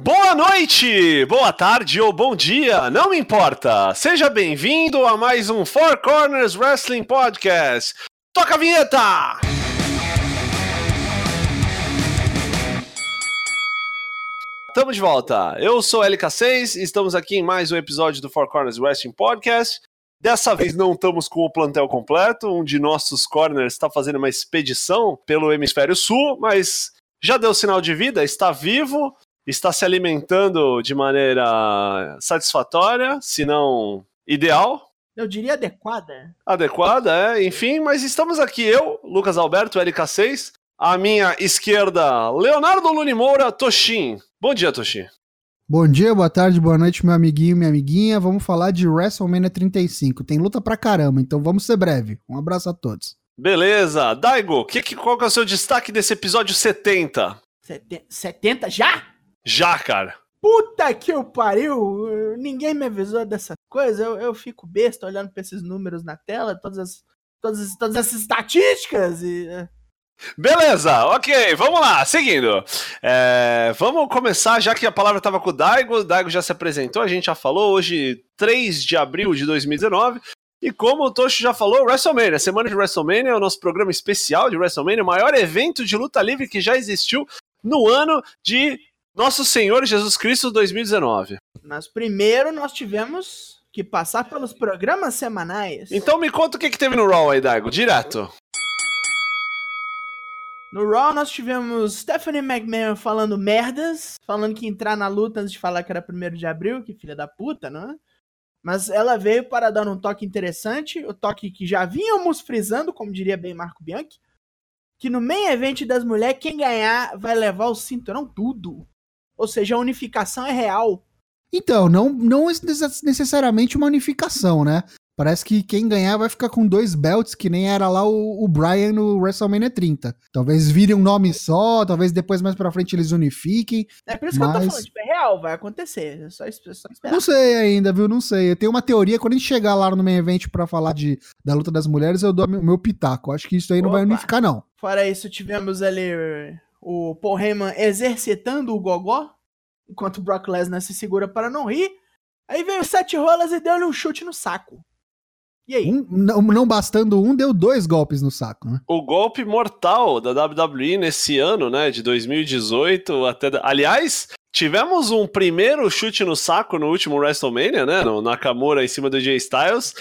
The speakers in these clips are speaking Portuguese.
Boa noite, boa tarde ou bom dia, não me importa. Seja bem-vindo a mais um Four Corners Wrestling Podcast. Toca a vinheta! Estamos de volta. Eu sou LK6 e estamos aqui em mais um episódio do Four Corners Wrestling Podcast. Dessa vez não estamos com o plantel completo, um de nossos corners está fazendo uma expedição pelo hemisfério sul, mas já deu sinal de vida, está vivo, está se alimentando de maneira satisfatória, se não ideal. Eu diria adequada. Adequada, é, enfim, mas estamos aqui eu, Lucas Alberto, LK6, à minha esquerda, Leonardo Luni Moura, Toshin. Bom dia, Toshin. Bom dia, boa tarde, boa noite, meu amiguinho, minha amiguinha. Vamos falar de WrestleMania 35. Tem luta pra caramba, então vamos ser breve. Um abraço a todos. Beleza. Daigo, que, que, qual que é o seu destaque desse episódio 70? Sete- 70 já? Já, cara. Puta que eu pariu! Ninguém me avisou dessa coisa. Eu, eu fico besta olhando pra esses números na tela, todas as, todas, as- todas essas estatísticas e. é. Beleza, ok, vamos lá, seguindo. É, vamos começar, já que a palavra estava com o Daigo, o Daigo já se apresentou, a gente já falou, hoje, 3 de abril de 2019. E como o Tocho já falou, WrestleMania, semana de WrestleMania é o nosso programa especial de WrestleMania, o maior evento de luta livre que já existiu no ano de Nosso Senhor Jesus Cristo 2019. Mas primeiro nós tivemos que passar pelos programas semanais. Então me conta o que, que teve no Raw aí, Daigo, direto. No Raw nós tivemos Stephanie McMahon falando merdas, falando que entrar na luta antes de falar que era 1 de abril, que filha da puta, não é? Mas ela veio para dar um toque interessante, o toque que já vínhamos frisando, como diria bem Marco Bianchi, que no main event das mulheres, quem ganhar vai levar o cinturão tudo. Ou seja, a unificação é real. Então, não, não necess- necessariamente uma unificação, né? Parece que quem ganhar vai ficar com dois belts, que nem era lá o, o Brian no WrestleMania 30. Talvez virem um nome só, talvez depois mais pra frente eles unifiquem. É por isso que eu tô Mas- falando, tipo, é real, vai acontecer. É só, é só esperar. Não sei ainda, viu? Não sei. Eu tenho uma teoria, quando a gente chegar lá no main event pra falar de, da luta das mulheres, eu dou meu, meu pitaco. Acho que isso aí não vai unificar, não. Fora isso, tivemos ali o Paul Heyman exercitando o gogó, enquanto o Brock Lesnar se segura para não rir. Aí veio Sete Rolas e deu-lhe um chute no saco. E aí? Um, não, não bastando um, deu dois golpes no saco, né? o golpe mortal da WWE nesse ano, né, de 2018 até. Aliás, tivemos um primeiro chute no saco no último WrestleMania, né, no Nakamura em cima do Jay Styles,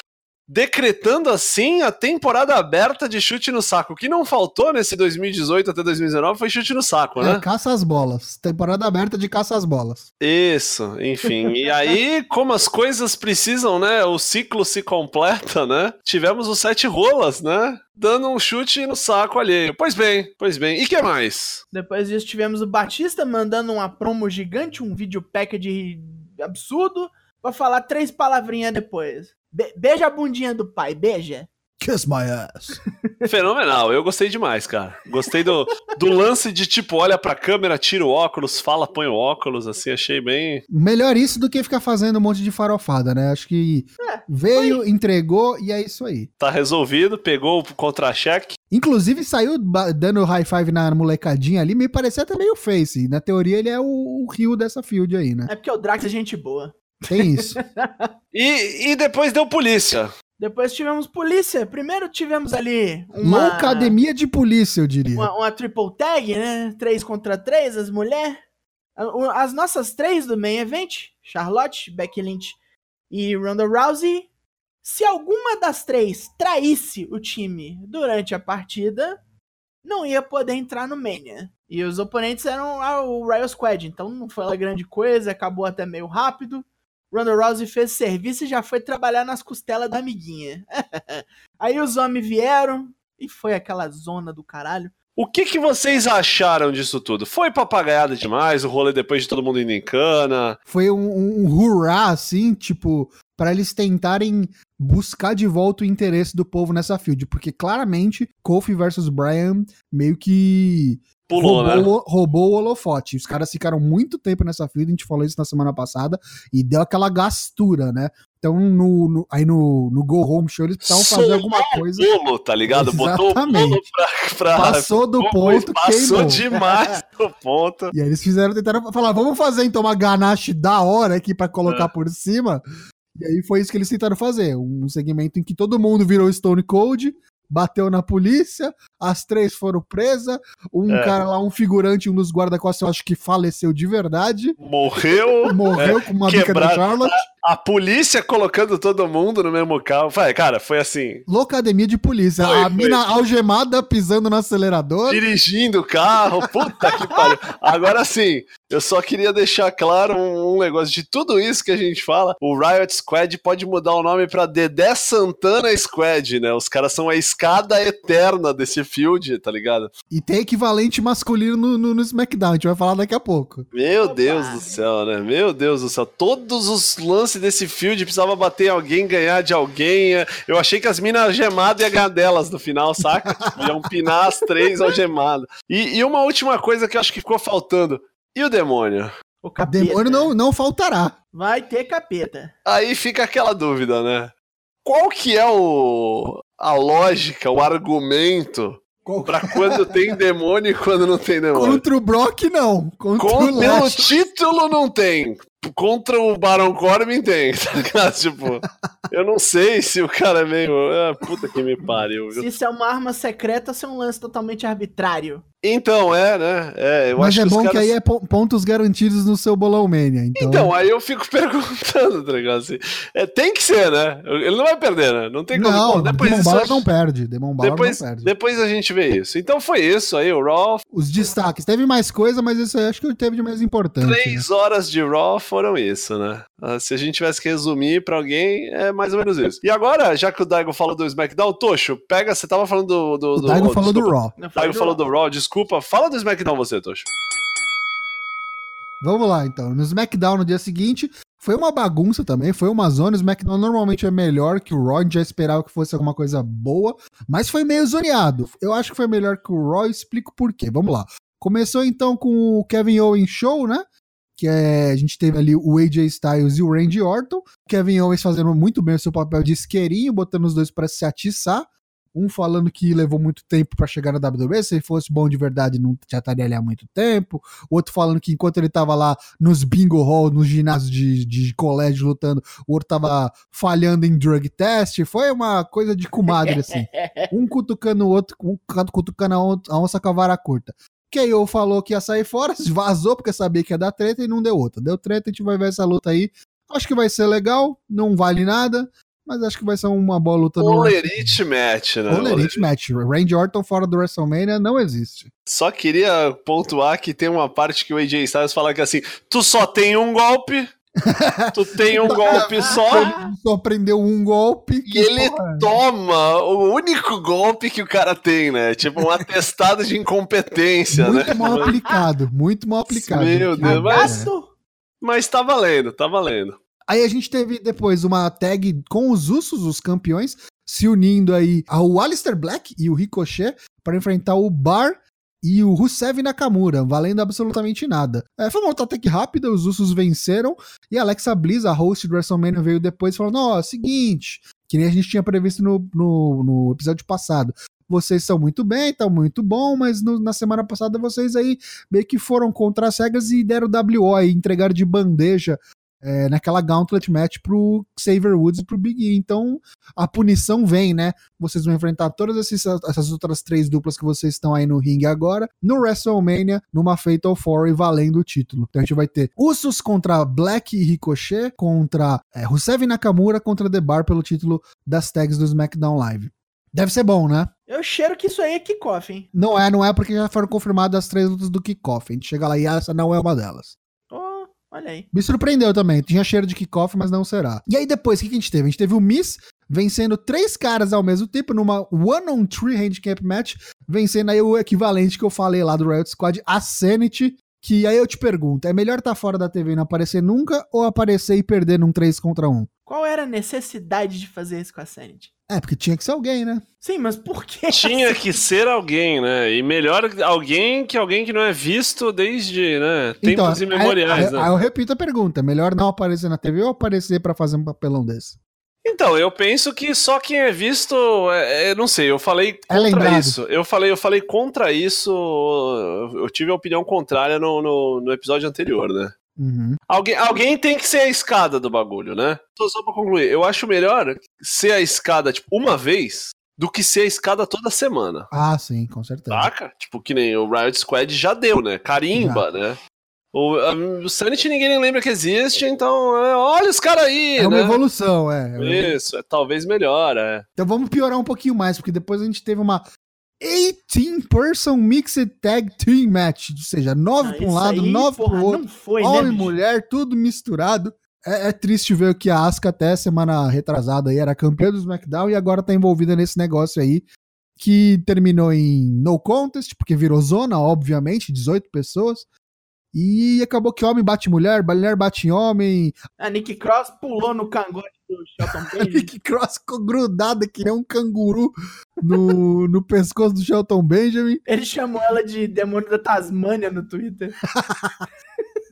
decretando assim a temporada aberta de chute no saco. O que não faltou nesse 2018 até 2019 foi chute no saco, É, né? caça às bolas. Temporada aberta de caça às bolas. Isso, enfim. E aí, como as coisas precisam, né? O ciclo se completa, né? Tivemos os sete rolas, né? Dando um chute no saco alheio. Pois bem, pois bem. E que mais? Depois disso, tivemos o Batista mandando uma promo gigante, um vídeo package absurdo, pra falar três palavrinhas depois. Be- beija a bundinha do pai, beija. Kiss my ass. Fenomenal, eu gostei demais, cara. Gostei do, do lance de tipo, olha pra câmera, tira o óculos, fala, põe o óculos, assim, achei bem. Melhor isso do que ficar fazendo um monte de farofada, né? Acho que É, veio, entregou e é isso aí. Tá resolvido, pegou o contra-cheque. Inclusive saiu dando high five na molecadinha ali, me parecia até meio face. Na teoria ele é o, o rio dessa field aí, né? É porque o Drax é gente boa. Tem isso. E, e depois deu polícia. Depois tivemos polícia. Primeiro tivemos ali uma, Loucademia de polícia, eu diria. uma, uma triple tag, né? Três contra três, as mulheres. As nossas três do main event, Charlotte, Becky Lynch e Ronda Rousey. Se alguma das três traísse o time durante a partida, não ia poder entrar no Mania. E os oponentes eram ah, o Royal Squad, então não foi lá grande coisa, acabou até meio rápido. Ronda Rousey fez serviço e já foi trabalhar nas costelas da amiguinha. Aí os homens vieram e foi aquela zona do caralho. O que, que vocês acharam disso tudo? Foi papagaiada demais, o rolê depois de todo mundo indo em cana? Foi um, um, um hurrá, assim, tipo, pra eles tentarem buscar de volta o interesse do povo nessa field. Porque claramente, Kofi versus Bryan meio que Pulou, né? roubou, roubou o holofote. Os caras ficaram muito tempo nessa fila, a gente falou isso na semana passada, e deu aquela gastura, né? Então, no, no- aí no, no Go Home Show, eles precisavam fazer Solou alguma coisa. o bolo, tá ligado? Botou o Exatamente. pra. pra Passou do ponto, Passou queimou. demais do ponto. E aí eles fizeram, tentaram falar, vamos fazer então uma ganache da hora aqui pra colocar É. por cima. E aí foi isso que eles tentaram fazer, um segmento em que todo mundo virou Stone Cold, bateu na polícia, as três foram presas, um É. cara lá, um figurante, um dos guarda-costas, eu acho que faleceu de verdade, Morreu. morreu com uma bica da. Charlotte. A polícia colocando todo mundo no mesmo carro. Vai, cara, foi assim. Loucademia de polícia. Foi, a foi. mina algemada pisando no acelerador. Dirigindo o carro, puta que pariu. Agora sim, eu só queria deixar claro um, um negócio de tudo isso que a gente fala. O Riot Squad pode mudar o nome pra Dedé Santana Squad, né? Os caras são a escada eterna desse field, tá ligado? E tem equivalente masculino no, no- no SmackDown, a gente vai falar daqui a pouco. Meu Opa. Deus do céu, né? Meu Deus do céu. Todos os lances desse field precisava bater em alguém, ganhar de alguém. Eu achei que as minas algemadas ia ganhar delas no final, saca? Iam pinar as três algemadas. E, e uma última coisa que eu acho que ficou faltando. E o demônio? O capeta. Demônio não, não faltará. Vai ter capeta. Aí fica aquela dúvida, né? Qual que é o a lógica, o argumento pra quando tem demônio e quando não tem demônio? Contra o Brock, não. Contra Com, o pelo Lash. título não tem. Contra o Baron Corbin tem, tá ligado? Tipo, eu não sei se o cara é meio. Ah, puta que me pariu. Se isso é uma arma secreta, ou se é um lance totalmente arbitrário. Então, é, né? É, eu Mas é que bom que caras- aí é po- pontos garantidos no seu bolão Mania. Então, Então, aí eu fico perguntando, tá ligado? Assim, é, tem que ser, né? Ele não vai perder, né? Não tem como. não, depois Demon Balor não perde. Demon Balor depois, não perde. depois a gente vê isso. Então foi isso aí, o Raw. Os destaques. Teve mais coisa, mas isso aí acho que teve de mais importante. né? Três horas de Raw foram isso, né? Ah, Se a gente tivesse que resumir pra alguém, é mais ou menos isso. E agora, já que o Daigo falou do SmackDown, Tocho, pega, você tava falando do. do, O do Daigo falou do desculpa. Raw. Não O Daigo do falou Raw. do Raw, desculpa. Fala do SmackDown você, Tocho. Vamos lá, então. No SmackDown no dia seguinte, foi uma bagunça também, foi uma zona. O SmackDown normalmente é melhor que o Raw, a gente já esperava que fosse alguma coisa boa, mas foi meio zoneado. Eu acho que foi melhor que o Raw, e explico por quê. Vamos lá. Começou então com o Kevin Owens Show, né? Que é, a gente teve ali o AJ Styles e o Randy Orton. Kevin Owens fazendo muito bem o seu papel de isqueirinho, botando os dois pra se atiçar. Um falando que levou muito tempo pra chegar na WWE, se ele fosse bom de verdade não já estaria ali há muito tempo. O outro falando que enquanto ele tava lá nos bingo hall, nos ginásios de, de colégio lutando, o outro tava falhando em drug test. Foi uma coisa de comadre, assim. Um cutucando o outro, um cutucando a onça com a vara curta. KO falou que ia sair fora, vazou porque sabia que ia dar treta e não deu outra. Deu treta, a gente vai ver essa luta aí. Acho que vai ser legal, não vale nada, mas acho que vai ser uma boa luta Olerite match, né? Olerite Match. Randy Orton fora do WrestleMania não existe. Só queria pontuar que tem uma parte que o AJ Styles fala que assim, tu só tem um golpe, tu tem um golpe só, Ele só prendeu um golpe. e ele toma o único golpe que o cara tem, né? Tipo um atestado de incompetência, muito né? mal aplicado, muito mal aplicado. Meu Deus, mas-? Mas tá valendo, tá valendo. Aí a gente teve depois uma tag com os Usos, os campeões, se unindo aí ao Alistair Black e o Ricochet para enfrentar o Bar e o Rusev Nakamura, valendo absolutamente nada. É, foi uma luta até que rápida, os Usos venceram e Alexa Bliss, a host do WrestleMania, veio depois falando: ó, seguinte, que nem a gente tinha previsto no, no, no episódio passado. Vocês são muito bem, estão muito bom, mas no- na semana passada vocês aí meio que foram contra as regras e deram WO e entregaram de bandeja é, naquela Gauntlet Match pro Xavier Woods e pro Big E. Então a punição vem, né? Vocês vão enfrentar todas esses- essas outras três duplas que vocês estão aí no ringue agora, no WrestleMania, numa Fatal Four e valendo o título. Então a gente vai ter Usos contra Black e Ricochet, contra é, Rusev Nakamura, contra The Bar pelo título das tags do SmackDown Live. Deve ser bom, né? Eu cheiro que isso aí é kickoff, hein? Não é, não é porque já foram confirmadas as três lutas do kickoff. A gente chega lá e essa não é uma delas. Olha aí. Me surpreendeu também. Tinha cheiro de kickoff, mas não será. E aí depois, o que, que a gente teve? A gente teve o Miss vencendo três caras ao mesmo tempo numa one-on-three handicap match, vencendo aí o equivalente que eu falei lá do Riot Squad, a Sanity, Que aí eu te pergunto, é melhor estar tá fora da TV e não aparecer nunca ou aparecer e perder num 3 contra 1? Qual era a necessidade de fazer isso com a Sanity? É, porque tinha que ser alguém, né? Sim, mas por que? Tinha que ser alguém, né? E melhor alguém que alguém que não é visto desde, né, então, tempos imemoriais, aí, né? Aí eu repito a pergunta, melhor não aparecer na TV ou aparecer para fazer um papelão desse? Então, eu penso que só quem é visto, é, é, não sei, eu falei É contra lembrado. isso. Eu falei, eu falei contra isso. Eu tive a opinião contrária no, no, no episódio anterior, né? Uhum. Alguém, alguém tem que ser a escada do bagulho, né? Só, só pra concluir, eu acho melhor ser a escada, tipo, uma vez do que ser a escada toda semana. Ah, sim, com certeza. Saca? Tipo, que nem o Riot Squad já deu, né? Carimba, né? O, a- o Sanity ninguém nem lembra que existe, então é, olha os caras aí, É uma né? evolução, é. Isso, é, talvez melhor, é. Então vamos piorar um pouquinho mais, porque depois a gente teve uma 18-person Mixed Tag Team Match, ou seja, 9 Ah, para um lado, aí, 9 porra, pro outro, foi, né, homem, bicho? mulher, tudo misturado. É, é triste ver que a Asuka até semana retrasada aí era campeã do SmackDown e agora tá envolvida nesse negócio aí, que terminou em no contest, porque virou zona, obviamente, 18 pessoas. E acabou que homem bate mulher, mulher bate em homem, A Nick Cross pulou no cangote do Shelton A. Nick Cross ficou grudada que nem um canguru no, no pescoço do Shelton Benjamin. Ele chamou ela de demônio da Tasmânia no Twitter.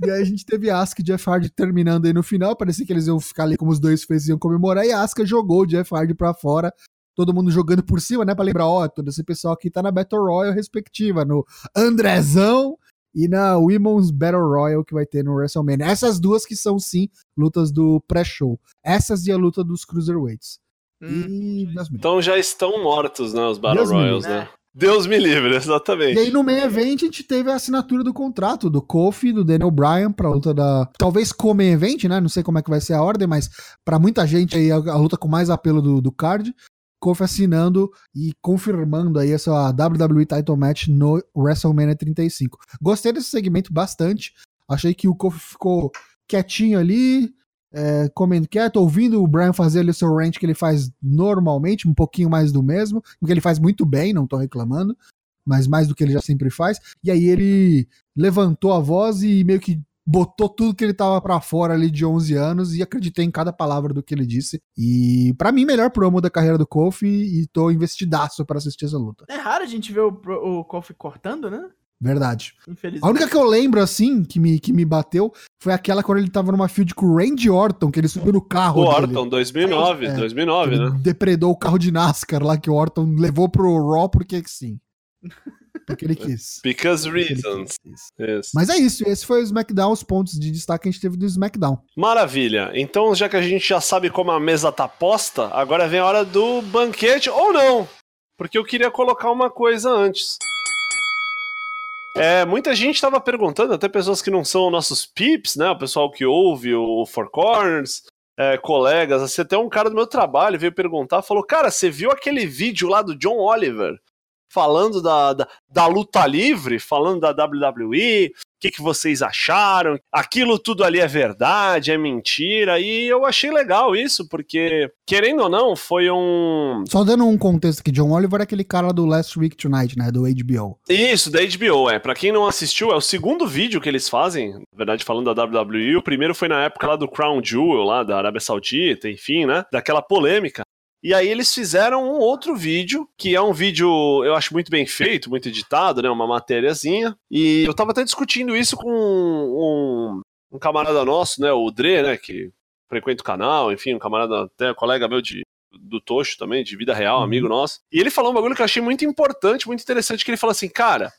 E aí a gente teve Asuka e Jeff Hardy terminando aí no final. Parecia que eles iam ficar ali como os dois fez iam comemorar. E a Asuka jogou o Jeff Hardy pra fora. Todo mundo jogando por cima, né? Pra lembrar, ó, todo esse pessoal aqui tá na Battle Royale respectiva. No Andrezão e na Women's Battle Royale que vai ter no WrestleMania. Essas duas que são, sim, lutas do pré-show. Essas e a luta dos Cruiserweights. Hum. E. Então já estão mortos, né, os Battle Deus me Royals, livre, né? né? Deus me livre, E exatamente. aí no main event a gente teve a assinatura do contrato do Kofi, do Daniel Bryan pra luta da, talvez co-main event, né? Não sei como é que vai ser a ordem, mas pra muita gente aí a, a luta com mais apelo do, do card. Kofi assinando e confirmando aí essa WWE Title Match no WrestleMania 35. Gostei desse segmento bastante. Achei que o Kofi ficou quietinho ali, é, comendo quieto, ouvindo o Brian fazer ali o seu rant que ele faz normalmente, um pouquinho mais do mesmo, porque ele faz muito bem, não tô reclamando mas mais do que ele já sempre faz. E aí ele levantou a voz e meio que botou tudo que ele tava pra fora ali de 11 anos e acreditei em cada palavra do que ele disse. E pra mim, melhor promo da carreira do Kofi e tô investidaço pra assistir essa luta. É raro a gente ver o, o Kofi cortando, né? Verdade. Infelizmente. A única que eu lembro, assim, que me, que me bateu foi aquela quando ele tava numa field com o Randy Orton, que ele subiu no carro O dele. Orton, 2009, É. 2009, Ele né? depredou o carro de NASCAR lá que o Orton levou pro Raw porque sim. Porque ele quis. Because reasons. quis. Isso. Mas é isso, esse foi o SmackDown, os pontos de destaque que a gente teve do SmackDown. Maravilha. Então, já que a gente já sabe como a mesa tá posta, agora vem a hora do banquete ou não. Porque eu queria colocar uma coisa antes. É, muita gente estava perguntando, até pessoas que não são nossos pips, né? O pessoal que ouve o Four Corners, é, colegas, assim, até um cara do meu trabalho veio perguntar, falou, cara, você viu aquele vídeo lá do John Oliver falando da, da, da luta livre, falando da WWE, que, que vocês acharam? Aquilo tudo ali é verdade, é mentira, e eu achei legal isso, porque, querendo ou não, foi um. Só dando um contexto aqui, John Oliver é aquele cara do Last Week Tonight, né, do HBO. Isso, da HBO, é. Pra quem não assistiu, é o segundo vídeo que eles fazem, na verdade, falando da WWE. O primeiro foi na época lá do Crown Jewel, lá da Arábia Saudita, enfim, né? Daquela polêmica. E aí eles fizeram um outro vídeo, que é um vídeo, eu acho muito bem feito, muito editado, né? Uma matériazinha. E eu tava até discutindo isso com um, um camarada nosso, né? O Dre, né? Que frequenta o canal, enfim, um camarada, até colega meu de, do Tocho também, de vida real, Uhum. amigo nosso. E ele falou um bagulho que eu achei muito importante, muito interessante, que ele falou assim, cara,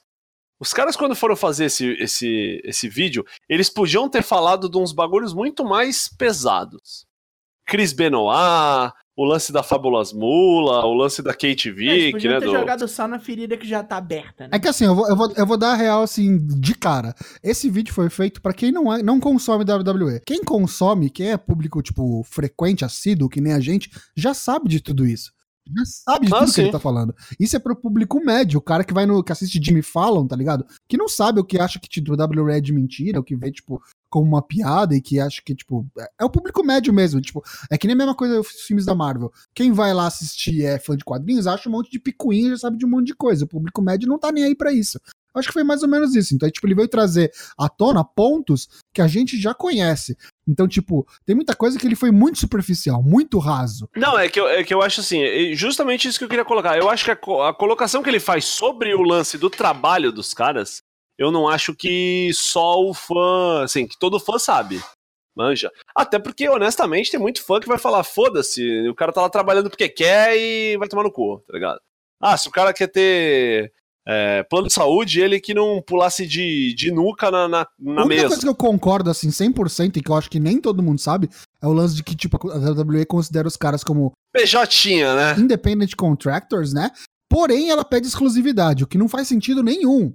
os caras quando foram fazer esse, esse, esse vídeo, eles podiam ter falado de uns bagulhos muito mais pesados. Chris Benoit, o lance da Fábulas Mula, o lance da Kate Vick, podiam né? ter do- jogado sal na ferida que já tá aberta, né? É que assim, eu vou, eu vou, eu vou dar a real assim, de cara. Esse vídeo foi feito pra quem não, é, não consome WWE. Quem consome, quem é público, tipo, frequente, assíduo, que nem a gente, já sabe de tudo isso. Já sabe de Ah, tudo que sim. ele tá falando. Isso é pro público médio, o cara que vai no. que assiste Jimmy Fallon, tá ligado? Que não sabe o que acha que tipo, WWE é de mentira, o que vê, tipo, como uma piada e que acha que, tipo. É, é o público médio mesmo. Tipo, é que nem a mesma coisa os filmes da Marvel. Quem vai lá assistir é fã de quadrinhos, acha um monte de picuinha, já sabe de um monte de coisa. O público médio não tá nem aí pra isso. Acho que foi mais ou menos isso. Então, tipo, ele veio trazer à tona pontos que a gente já conhece. Então, tipo, tem muita coisa que ele foi muito superficial, muito raso. Não, é que eu, é que eu acho assim, justamente isso que eu queria colocar. Eu acho que a, a colocação que ele faz sobre o lance do trabalho dos caras, eu não acho que só o fã, assim, que todo fã sabe. Manja. Até porque, honestamente, tem muito fã que vai falar: foda-se, o cara tá lá trabalhando porque quer e vai tomar no cu, tá ligado? Ah, se o cara quer ter é, plano de saúde, ele que não pulasse de, de nuca na, na, na a única mesa. coisa que eu concordo, assim, 100%, e que eu acho que nem todo mundo sabe, é o lance de que, tipo, a WWE considera os caras como PJ, né? independent contractors, né? Porém, ela pede exclusividade, o que não faz sentido nenhum.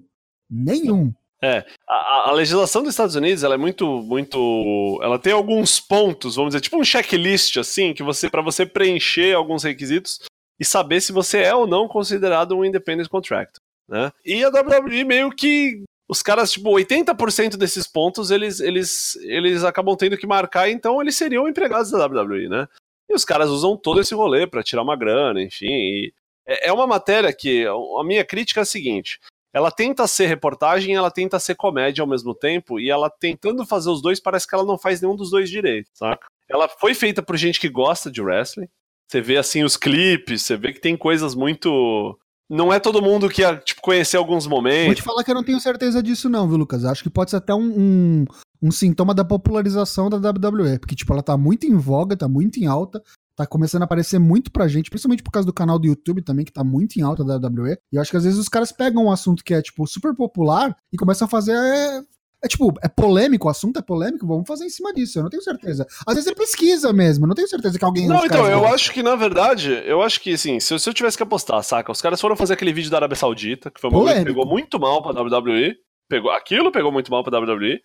Nenhum. É, a, a legislação dos Estados Unidos, ela é muito, muito, ela tem alguns pontos, vamos dizer, tipo um checklist assim, que você para você preencher alguns requisitos e saber se você é ou não considerado um independent contractor, né? E a WWE meio que os caras, tipo, 80% desses pontos eles, eles, eles acabam tendo que marcar, então eles seriam empregados da WWE, né? E os caras usam todo esse rolê para tirar uma grana, enfim. É, é uma matéria que a minha crítica é a seguinte: ela tenta ser reportagem, ela tenta ser comédia ao mesmo tempo, e ela tentando fazer os dois, parece que ela não faz nenhum dos dois direito, saca? Ela foi feita por gente que gosta de wrestling. Você vê assim os clipes, você vê que tem coisas muito. Não é todo mundo que ia tipo, conhecer alguns Vou momentos. te falar que eu não tenho certeza disso, não, viu, Lucas? Acho que pode ser até um, um, um sintoma da popularização da WWE. Porque, tipo, ela tá muito em voga, tá muito em alta. Tá começando a aparecer muito pra gente, principalmente por causa do canal do YouTube também, que tá muito em alta da WWE. E eu acho que às vezes os caras pegam um assunto que é, tipo, super popular e começam a fazer. É, é, tipo, é polêmico, o assunto é polêmico, vamos fazer em cima disso. Eu não tenho certeza. Às vezes é pesquisa mesmo, eu não tenho certeza que alguém. Não, então, eu gostam. acho que, na verdade, eu acho que, assim, se eu, se eu tivesse que apostar, saca? Os caras foram fazer aquele vídeo da Arábia Saudita, que foi um que pegou muito mal pra WWE. Pegou, aquilo pegou muito mal pra WWE.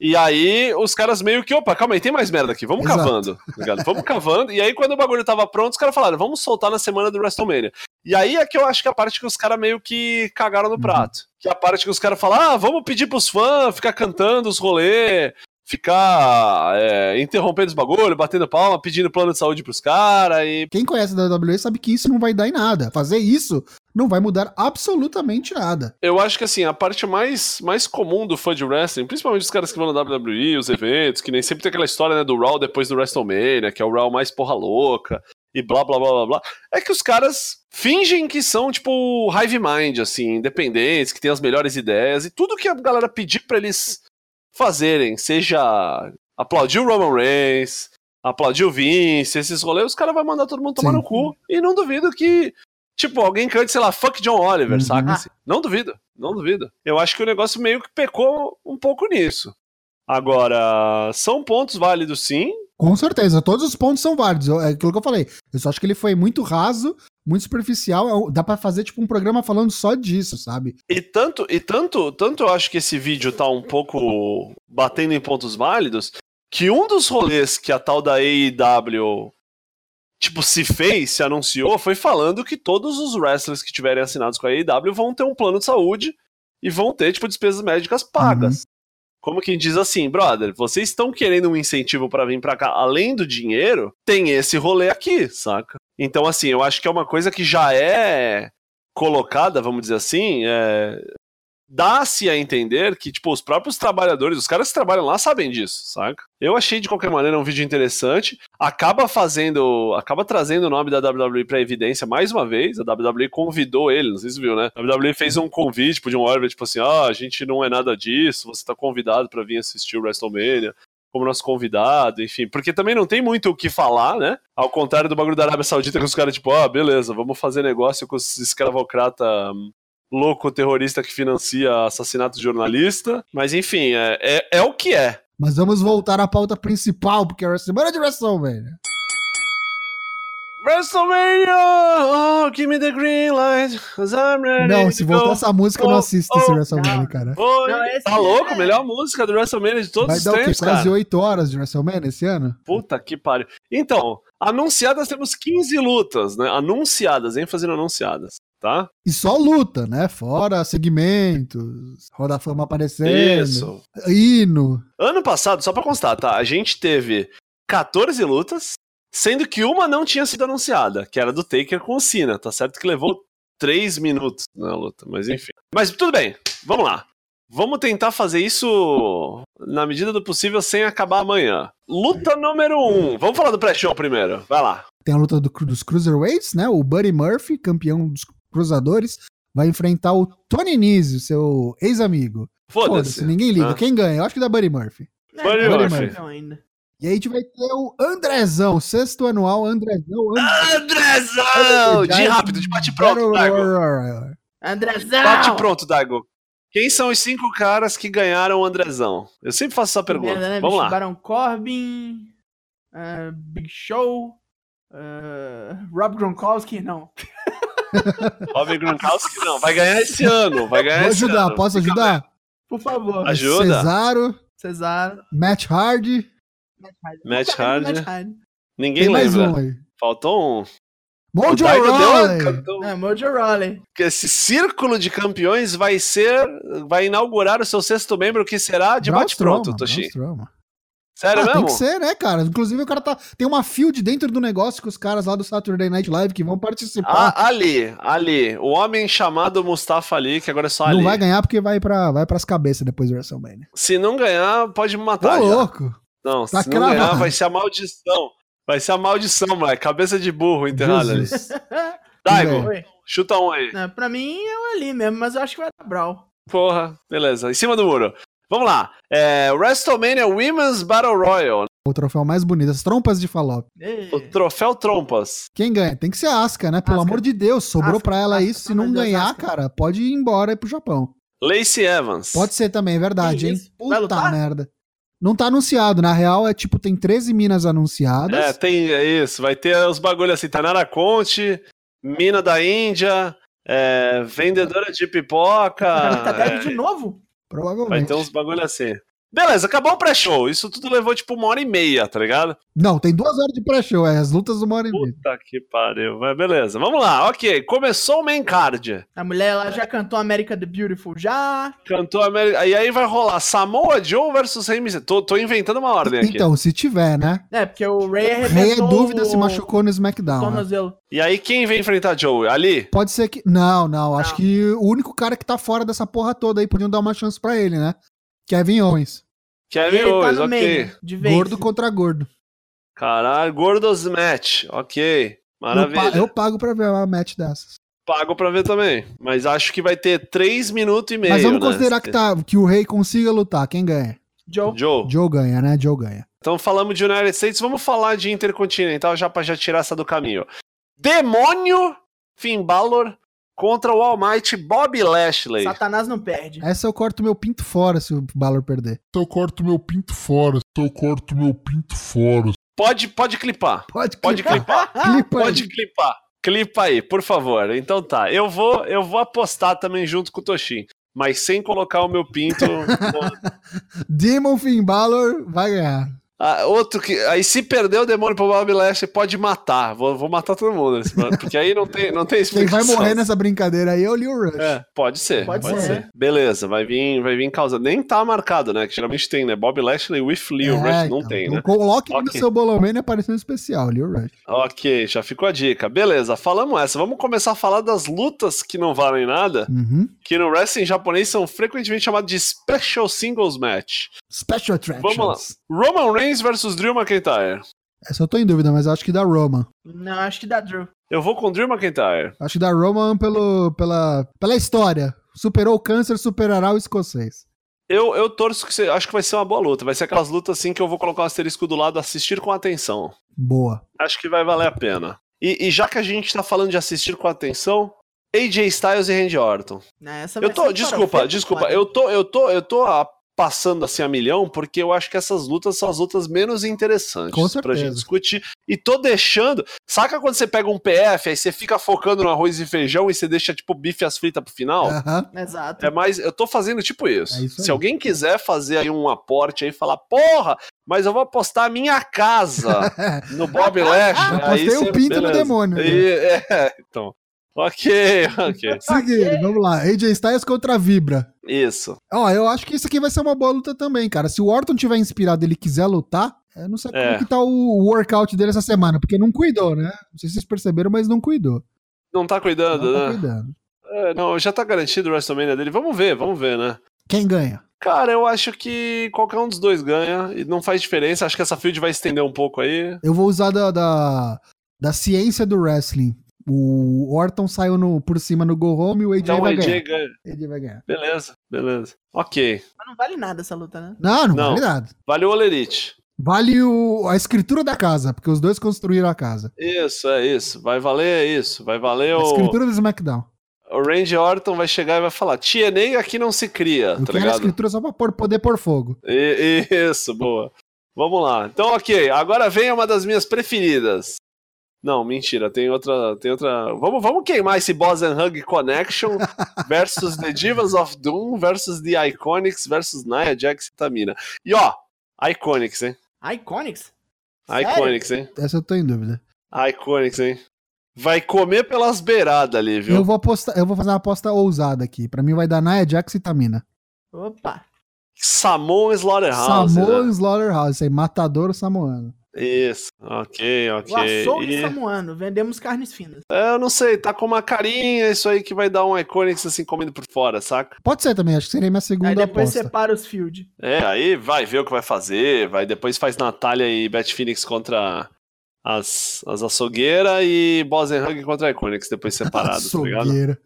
E aí, os caras meio que, opa, calma aí, tem mais merda aqui, vamos Exato. cavando, tá ligado? Vamos cavando. E aí, quando o bagulho tava pronto, os caras falaram, vamos soltar na semana do WrestleMania. E aí é que eu acho que é a parte que os caras meio que cagaram no Uhum. prato. Que é a parte que os caras falam, ah, vamos pedir pros fãs ficar cantando os rolês, ficar é, interrompendo os bagulho, batendo palma, pedindo plano de saúde pros caras e Quem conhece da WWE sabe que isso não vai dar em nada. Fazer isso não vai mudar absolutamente nada. Eu acho que assim, a parte mais, mais comum do fã de wrestling, principalmente os caras que vão na WWE, os eventos, que nem sempre tem aquela história né, do Raw depois do WrestleMania, que é o Raw mais porra louca, e blá blá blá blá blá, é que os caras fingem que são, tipo, hive mind, assim, independentes, que tem as melhores ideias, e tudo que a galera pedir pra eles fazerem, seja aplaudir o Roman Reigns, aplaudir o Vince, esses rolês, os caras vão mandar todo mundo tomar Sim. no cu, e não duvido que Tipo, alguém cante, sei lá, fuck John Oliver, Uhum. saca? Ah. assim? Não duvido, não duvido. Eu acho que o negócio meio que pecou um pouco nisso. Agora, são pontos válidos sim. Com certeza, todos os pontos são válidos. É aquilo que eu falei. Eu só acho que ele foi muito raso, muito superficial. É Dá pra fazer, tipo, um programa falando só disso, sabe? E tanto, e tanto, tanto eu acho que esse vídeo tá um pouco batendo em pontos válidos, que um dos rolês que a tal da AEW tipo se fez, se anunciou, foi falando que todos os wrestlers que tiverem assinados com a AEW vão ter um plano de saúde e vão ter tipo despesas médicas pagas. Como quem diz assim, brother, vocês estão querendo um incentivo pra vir pra cá além do dinheiro? Tem esse rolê aqui, saca? Então assim, eu acho que é uma coisa que já é colocada, vamos dizer assim, é, dá-se a entender que, tipo, os próprios trabalhadores, os caras que trabalham lá sabem disso, saca? Eu achei, de qualquer maneira, um vídeo interessante. Acaba fazendo, acaba trazendo o nome da WWE pra evidência mais uma vez. A WWE convidou ele, não sei se você viu, né? A WWE fez um convite pro John Oliver, tipo assim, ah, a gente não é nada disso, você tá convidado pra vir assistir o WrestleMania como nosso convidado, enfim, porque também não tem muito o que falar, né? Ao contrário do bagulho da Arábia Saudita, que os caras, tipo, ah, beleza, vamos fazer negócio com os escravocrata hum, louco terrorista que financia assassinato de jornalista. Mas enfim, é, é, é o que é. Mas vamos voltar à pauta principal, porque é a semana de WrestleMania. WrestleMania! Oh, give me the green light, cause I'm ready Não, se voltar essa música, eu não Oh, assisto oh, esse WrestleMania, não. cara. Foi. Não, esse tá é- louco? Melhor música do WrestleMania de todos Vai os dar o quê? tempos, Quase cara. 8 horas de WrestleMania esse ano? Puta que pariu. Então, anunciadas temos 15 lutas, né? Anunciadas, ênfase no anunciadas, tá? E só luta, né? Fora segmentos, Roda da Fama aparecendo, Isso. hino. Ano passado, só pra constar, tá? A gente teve 14 lutas, sendo que uma não tinha sido anunciada, que era do Taker com o Cena, tá certo? Que levou três minutos na luta, mas enfim. Mas tudo bem, vamos lá. Vamos tentar fazer isso na medida do possível sem acabar amanhã. Luta número um. Vamos falar do pré-show primeiro. Vai lá. Tem a luta do- dos Cruiserweights, né? O Buddy Murphy, campeão dos cruzadores, vai enfrentar o Tony Nese, seu ex-amigo. Foda-se, Foda-se. ninguém liga. Ah. Quem ganha? Eu acho que dá Buddy Murphy. É, Buddy não, Murphy. ainda. E aí a gente vai ter o Andrezão, o sexto anual Andrezão. Andrezão! De rápido, de bate pronto, Daigo. Andrezão! Bate pronto, Daigo. Quem são os cinco caras que ganharam o Andrezão? Eu sempre faço essa pergunta. Merda, né, Vamos bicho? lá. Baron Corbin, ah, Big Show, ah, Rob Gronkowski, não. Robin Gronkowski não. Vai ganhar esse ano. Vai ganhar Vou esse ajudar, ano. posso ajudar? Por favor. Ajuda. Cesaro, Cesaro. Matt Hardy. Matt Hardy. Matt Hardy. Ninguém Tem mais lembra. um aí. Faltou um. Mojo Rawley. cantou- Ah, Mojo Rawley. que esse círculo de campeões vai ser. Vai inaugurar o seu sexto membro, que será de bate-pronto, Toshi. Braun. Sério Ah, tem mesmo? que ser, né, cara? Inclusive, o cara tá. Tem uma field dentro do negócio com os caras lá do Saturday Night Live que vão participar. Ah, ali, ali. O homem chamado Mustafa Ali, que agora é só Ali. não vai ganhar porque vai, pra, vai pras cabeças depois do WrestleMania. Se não ganhar, pode me Ô, matar. já. louco! Não, Tá se não ganhar, cravado. vai ser a maldição. Vai ser a maldição, moleque. Cabeça de burro enterrada ali. Daigo, chuta um aí. Não, pra mim é o ali mesmo, mas eu acho que vai dar Brawl. Porra, beleza. Em cima do muro. Vamos lá. É, WrestleMania Women's Battle Royal. O troféu mais bonito, as trompas de Falop. O troféu Trompas. Quem ganha? Tem que ser a Asuka, né? Pelo Asuka. amor de Deus, sobrou Asuka, pra ela Asuka, isso. Se pelo não ganhar, Asuka. cara, pode ir embora e pro Japão. Lacey Evans. Pode ser também, é verdade, Que hein? isso? Puta merda. Não tá anunciado. Na real, é tipo, tem 13 minas anunciadas. É, tem é isso. Vai ter os bagulhos assim: Tanara Conte, Mina da Índia, é, vendedora de pipoca. Ela tá é, de novo? Vai Provavelmente. ter uns bagulho assim. Beleza, acabou o pré-show. Isso tudo levou tipo uma hora e meia, tá ligado? Não, tem duas horas de pré-show, é as lutas do uma hora e meia. Puta que pariu. Mas beleza, vamos lá. Ok, começou o main card. A mulher lá já cantou America the Beautiful já. Cantou a América. E aí vai rolar Samoa Joe versus Rey Mysterio. Tô, tô inventando uma ordem aqui. Então, se tiver, né? É, porque o Ray Rei é arrebentou dúvida se o machucou no SmackDown. né? tornozelo. E aí quem vem enfrentar Joe? Ali? Pode ser que. Não, não. Acho Não. que o único cara que tá fora dessa porra toda aí podiam dar uma chance pra ele, né? Kevin Owens. Kevin Ele tá Owens, no ok. meio, de vez. Gordo contra gordo. Caralho, Gordos Match. Ok. Eu, Maravilha. pa- eu pago pra ver uma match dessas. Pago pra ver também. Mas acho que vai ter 3 minutos e meio. Mas vamos né? considerar que, tá, que o rei consiga lutar. Quem ganha? Joe. Joe. Joe ganha, né? Joe ganha. Então falamos de United States, vamos falar de Intercontinental já pra já tirar essa do caminho. Demônio Finn Balor contra o Almighty Bob Lashley. Satanás não perde. Essa eu corto meu pinto fora se o Balor perder. Então eu corto meu pinto fora. Então eu corto meu pinto fora. Pode, pode clipar. Pode Pode clipar. Clipa Pode aí. clipar. Clipa aí, por favor. Então tá. Eu vou, eu vou apostar também junto com o Toshin. Mas sem colocar o meu pinto. Demon Finn Balor vai ganhar. Ah, outro que. Aí se perder o demônio pro Bob Lashley, pode matar. Vou, vou matar todo mundo. nesse momento, Porque aí não tem, não tem Quem vai explicação. morrer nessa brincadeira aí é o Leo Rush. É, pode ser. Pode Pode, ser. ser. Beleza, vai vir, vai vir causa. Nem tá marcado, né? Que geralmente tem, né? Bob Lashley with Leo É, Rush não então, tem, né? Coloque no Ok. seu Bolomania aparecendo especial, Leo Rush. Ok, já ficou a dica. Beleza, falamos essa. Vamos começar a falar das lutas que não valem nada, Uhum. que no wrestling japonês são frequentemente chamadas de Special Singles Match. Special Attractions. Vamos Roman Reigns versus Drew McIntyre. Essa eu tô em dúvida, mas acho que dá Roman. Não, acho que dá Drew. Eu vou com Drew McIntyre. Acho que dá Roman pelo, pela, pela história. Superou o câncer, superará o escocês. Eu, eu torço que você, acho que vai ser uma boa luta. Vai ser aquelas lutas assim que eu vou colocar um asterisco do lado, assistir com atenção. Boa. Acho que vai valer a pena. E, e já que a gente tá falando de assistir com atenção, AJ Styles e Randy Orton. Essa Eu tô, desculpa, desculpa, eu tô, eu tô, eu tô ah, passando assim a milhão porque eu acho que essas lutas são as lutas menos interessantes pra gente discutir. E tô deixando. Saca quando você pega um PF, aí você fica focando no arroz e feijão e você deixa tipo bife e as fritas pro final? Aham. Exato. É mais, eu tô fazendo tipo isso. É isso Se alguém quiser fazer aí um aporte aí e falar, porra, mas eu vou apostar a minha casa no Bob. Eu apostei aí o pinto no beleza. demônio, né? E- é, então. Ok, ok. Seguindo, vamos lá. AJ Styles contra a Vibra. Isso. Ó, eu acho que isso aqui vai ser uma boa luta também, cara. Se o Orton tiver inspirado e ele quiser lutar, eu não sei É. como que tá o workout dele essa semana, porque não cuidou, né? Não sei se vocês perceberam, mas não cuidou. Não tá cuidando, Não tá né? cuidando. É, não, já tá garantido o WrestleMania dele. Vamos ver, vamos ver, né? Quem ganha? Cara, eu acho que qualquer um dos dois ganha e não faz diferença. Acho que essa field vai estender um pouco aí. Eu vou usar da, da, da ciência do wrestling. O Orton saiu no, por cima no Go Home e o AJ Então o vai AJ ganhar. ganha. AJ vai ganhar. Beleza, beleza. Ok. Mas não vale nada essa luta, né? Não, não, Não. vale nada. Vale o Olerite. Vale o, a escritura da casa, porque os dois construíram a casa. Isso, é isso. Vai valer isso. Vai valer A o. escritura do SmackDown. O Randy Orton vai chegar e vai falar: TNA aqui não se cria, O tá que era a ligado? escritura só pra pôr- poder pôr fogo. I- Isso, boa. Vamos lá. Então, ok. Agora vem uma das minhas preferidas. Não, mentira. Tem outra. Tem outra. Vamos, vamos queimar esse Boss and Hug Connection versus The Divas of Doom versus The Iconics versus Nia Jax e Tamina. E ó, Iconics, hein? Iconics? Sério? Iconics, hein? Essa eu tô em dúvida. Iconics, hein? Vai comer pelas beiradas ali, viu? Eu vou apostar, eu vou fazer uma aposta ousada aqui. Pra mim vai dar Nia Jax e Tamina. Opa. Samoa Slaughterhouse. Samoa né? Slaughterhouse, isso aí, matador samoano. Isso, ok, ok. O açougue E- samuano. Vendemos carnes finas. É, eu não sei, tá com uma carinha, isso aí que vai dar um Iconics assim comendo por fora, saca? Pode ser também, acho que seria minha segunda Aí depois aposta. separa os field. É, aí vai ver o que vai fazer, vai depois faz Natália e Beth Phoenix contra as, as açougueiras e Boss and Hug contra Iconics, depois separado, tá ligado? Açougueira.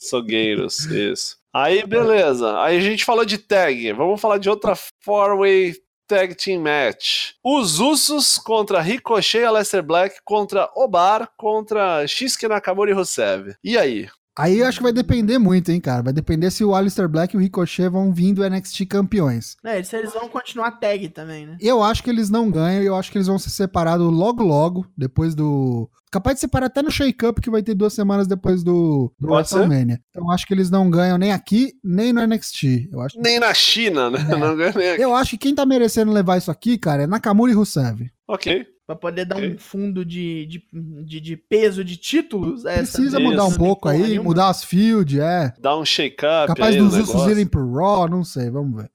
Açougueiros, isso. Aí, beleza. Aí a gente falou de tag, vamos falar de outra four-way tag team match. Os Usos contra Ricochet e Aleister Black contra Obar contra Shinsuke Nakamura e Rusev. E aí? Aí eu acho que vai depender muito, hein, cara. Vai depender se o Alistair Black e o Ricochet vão vir do NXT campeões. É, se eles vão continuar tag também, né? Eu acho que eles não ganham, eu acho que eles vão ser separados logo logo, depois do. Capaz de separar até no Shake Up, que vai ter duas semanas depois do, do. WrestleMania. Então eu acho que eles não ganham nem aqui, nem no NXT. Eu acho, Nem na China, né? É. Não ganha nem aqui. eu acho que quem tá merecendo levar isso aqui, cara, é Nakamura e Rusev. Ok. Pra poder dar um fundo de, de, de, de peso de títulos. essa Precisa mudar um pouco aí, nenhuma. mudar as field, é. Dá um shake-up Capaz dos Usos negócio. irem pro Raw, não sei, vamos ver.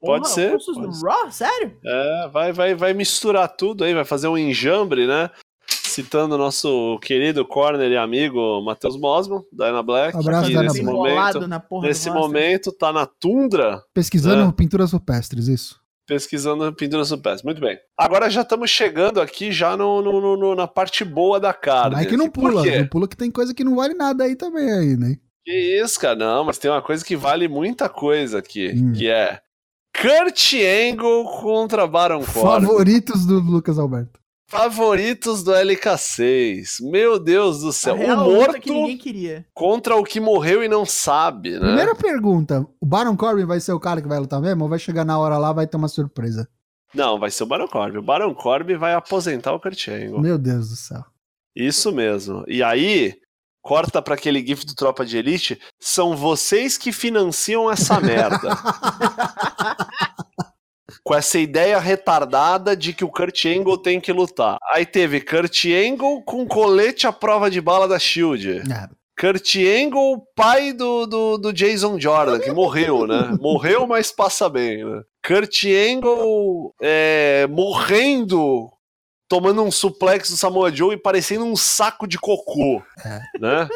Pode Porra, ser, Usos pode no. Raw? Sério? É, vai, vai, vai misturar tudo aí, vai fazer um enjambre, né? Citando o nosso querido corner e amigo Matheus Mosman, da Ana Black. Abraço, Dana nesse Black. Momento, na porra nesse momento tá na tundra Pesquisando É. pinturas rupestres, isso. Pesquisando pinturas no pés. Muito bem. Agora já estamos chegando aqui já no, no- no- na parte boa da carne. Mas que não pula, não pula que tem coisa que não vale nada aí também aí, né? Que isso, cara? Não, mas tem uma coisa que vale muita coisa aqui, Hum. que é Kurt Angle contra Baron Corbin. Favoritos do Lucas Alberto. Favoritos do LK6. Meu Deus do céu. o morto que ninguém queria. contra o que morreu e não sabe, né? Primeira pergunta: o Baron Corbin vai ser o cara que vai lutar mesmo? Ou vai chegar na hora lá vai ter uma surpresa? Não, vai ser o Baron Corbin. O Baron Corbin vai aposentar o Kurt Angle. Meu Deus do céu. Isso mesmo. E aí, corta pra aquele gif do Tropa de Elite, são vocês que financiam essa merda. Com essa ideia retardada de que o Kurt Angle tem que lutar. Aí teve Kurt Angle com colete à prova de bala da Shield. É, Kurt Angle, pai do, do, do Jason Jordan, que morreu, né? Morreu, mas passa bem, né? Kurt Angle é, morrendo, tomando um suplex do Samoa Joe e parecendo um saco de cocô, É. né?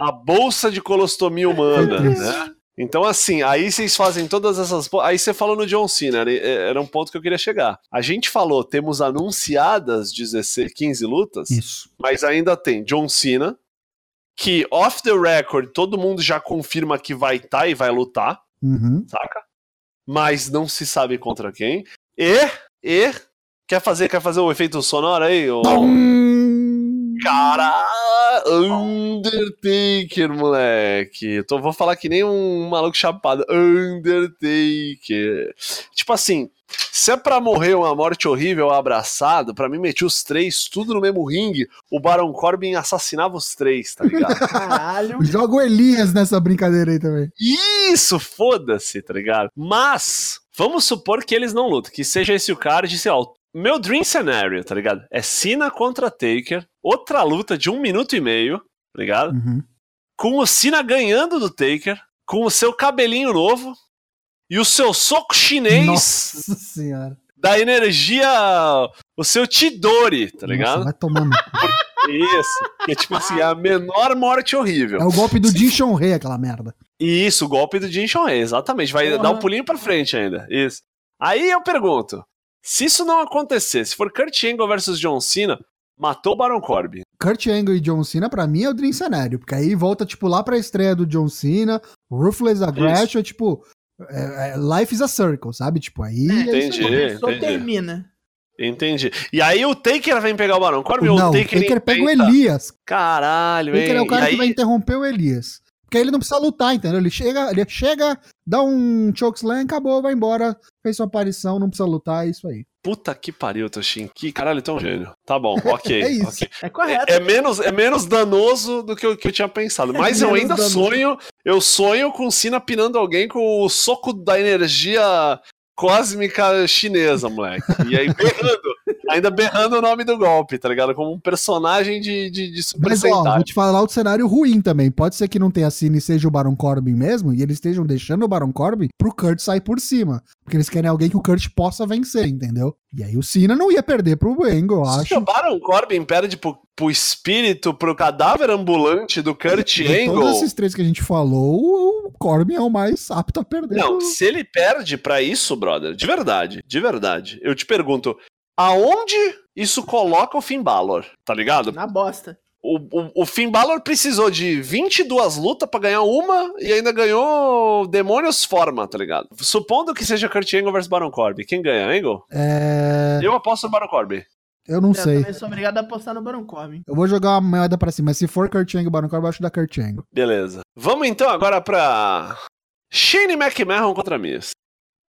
A bolsa de colostomia humana, né? Então, assim, aí vocês fazem todas essas. Aí você falou no John Cena, era, era um ponto que eu queria chegar. A gente falou, temos anunciadas 16, 15 lutas, isso. mas ainda tem John Cena, que off the record todo mundo já confirma que vai estar e vai lutar, Uhum. saca? Mas não se sabe contra quem. E, e, quer fazer, quer fazer o efeito sonoro aí? Tum! Cara, Undertaker, moleque. Tô, vou falar que nem um maluco chapado. Undertaker. Tipo assim, se é pra morrer uma morte horrível abraçado, pra mim meter os três tudo no mesmo ringue, o Baron Corbin assassinava os três, tá ligado? Caralho. Joga o Elias nessa brincadeira aí também. Isso, foda-se, tá ligado? Mas, vamos supor que eles não lutam, que seja esse o card, sei lá, meu dream scenario, tá ligado? É Cena contra Taker, outra luta de um minuto e meio, tá ligado? Uhum. Com o Cena ganhando do Taker, com o seu cabelinho novo e o seu soco chinês Nossa senhora. da energia, o seu Tidori, tá Nossa, ligado? vai tomar no cu. Isso. Que é tipo assim, a menor morte horrível. É o golpe do Jin Shonrei, aquela merda. Isso, o golpe do Jin Shonrei, exatamente. Vai Porra. dar um pulinho pra frente ainda. Isso. Aí eu pergunto: se isso não acontecer, se for Kurt Angle versus John Cena, matou o Baron Corbin. Kurt Angle e John Cena, pra mim, é o Dream Cenário. Porque aí volta, tipo, lá pra estreia do John Cena, Ruthless Aggression, tipo, é- é, Life is a Circle, sabe? Tipo, aí... é. Entendi. Entendi. termina. Entendi. E aí o Taker vem pegar o Baron Corbin ou Não, o o Taker, Taker pega o? Elias. Caralho, O Taker hein? é o cara aí- que vai interromper o Elias. Porque aí ele não precisa lutar, entendeu? Ele chega, ele chega, dá um chokeslam, acabou, vai embora, fez sua aparição, não precisa lutar, é isso aí. Puta que pariu, Toshin. Que caralho, tão gênio. Tá bom, ok. É isso. ok. É correto. É, é menos, é menos danoso do que eu, que eu tinha pensado. Mas eu menos ainda danoso. sonho. Eu sonho com o Cena pinando alguém com o soco da energia cósmica chinesa, moleque. E aí berrando. ainda berrando o nome do golpe, tá ligado? Como um personagem de, de, de Super Mas, ó, vou te falar outro cenário ruim também. Pode ser que não tenha Cena e seja o Baron Corbin mesmo, e eles estejam deixando o Baron Corbin pro Kurt sair por cima. Porque eles querem alguém que o Kurt possa vencer, entendeu? E aí o Cena não ia perder pro Angle, eu Se o acho. Baron Corbin perde pro, pro espírito, pro cadáver ambulante do Kurt De Angle. todos esses três que a gente falou, o Corbin é o mais apto a perder. Não, pro- se ele perde pra isso, brother, de verdade, de verdade, eu te pergunto, aonde isso coloca o Finn Balor, tá ligado? Na bosta. O, o, o Finn Balor precisou de 22 lutas pra ganhar uma e ainda ganhou Demônios Forma, tá ligado? Supondo que seja Kurt Angle versus Baron Corbin, quem ganha, Angle? É... Eu aposto no Baron Corbin. Eu não Eu sei. também sou obrigado a apostar no Baron Corbin. Eu vou jogar uma moeda pra cima, mas se for Kurt Angle e Baron Corbin, eu acho da Kurt Angle. Beleza. Vamos então agora pra Shane McMahon contra Miz.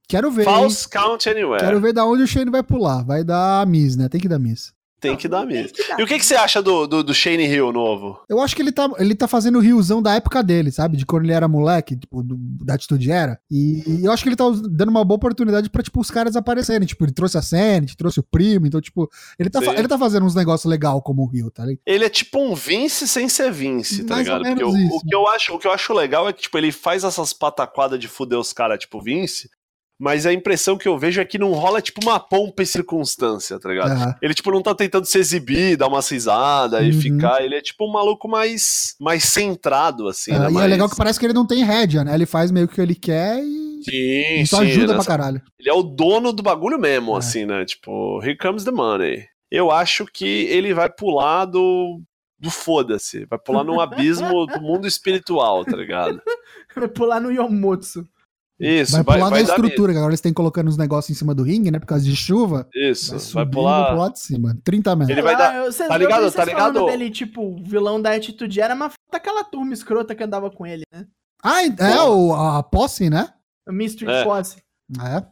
Quero ver, hein? False Count Anywhere. Quero ver da onde o Shane vai pular. Vai dar Miss, né? Tem que dar Miss. Tem que dar. Tem que dar. E o que, que você acha do, do, do Shane Hill novo? Eu acho que ele tá, ele tá fazendo o riozão da época dele, sabe? De quando ele era moleque, tipo, do- da atitude era. E, e eu acho que ele tá dando uma boa oportunidade pra, tipo, os caras aparecerem. Tipo, ele trouxe a Sanity, trouxe o primo. Então, tipo, ele tá, Sim. ele tá fazendo uns negócios legais como o Rio, tá ligado? Ele é tipo um Vince sem ser Vince, tá Mais ligado? Porque isso. o que eu acho, o que eu acho legal é que tipo, ele faz essas pataquadas de fuder os caras, tipo Vince, mas a impressão que eu vejo é que não rola tipo uma pompa e circunstância, tá ligado? Aham. Ele, tipo, não tá tentando se exibir, dar uma risada e Uhum. ficar. Ele é, tipo, um maluco mais, mais centrado, assim, É, né? e é legal que parece que ele não tem rédea, né? Ele faz meio que o que ele quer e Sim, isso sim. ajuda ele, pra caralho. ele é o dono do bagulho mesmo, É. assim, né? Tipo, here comes the money. Eu acho que ele vai pular do. Do foda-se. Vai pular num abismo do mundo espiritual, tá ligado? Vai pular no Yomotsu. Isso, vai vai, pular vai da estrutura, que agora eles têm colocando os negócios em cima do ringue, né? Por causa de chuva. Isso, Vai, vai, subir, vai pular. pular de cima. 30 metros. Ele vai dar- eu- vocês- tá ligado? vi vocês Tá ligado? dele, tipo, o vilão da atitude era, mas falta aquela turma escrota que andava com ele, né? Ah, é o, a posse, né? O Mystery É. Posse. É.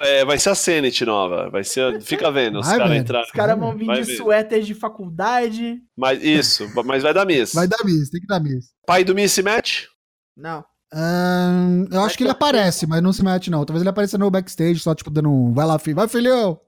É, vai ser a Zenith nova. Vai ser. Fica vendo, os Vai, caras velho. entrarem. Os caras vão vir Vai de ver. suéter de faculdade. Mas isso, mas vai dar miss. Vai dar miss, tem que dar miss. Pai do Miss Match? Não. Eu acho que ele aparece, mas não se mete, não. Talvez ele apareça no backstage, só tipo dando um. Vai lá, filho. Vai, filhão!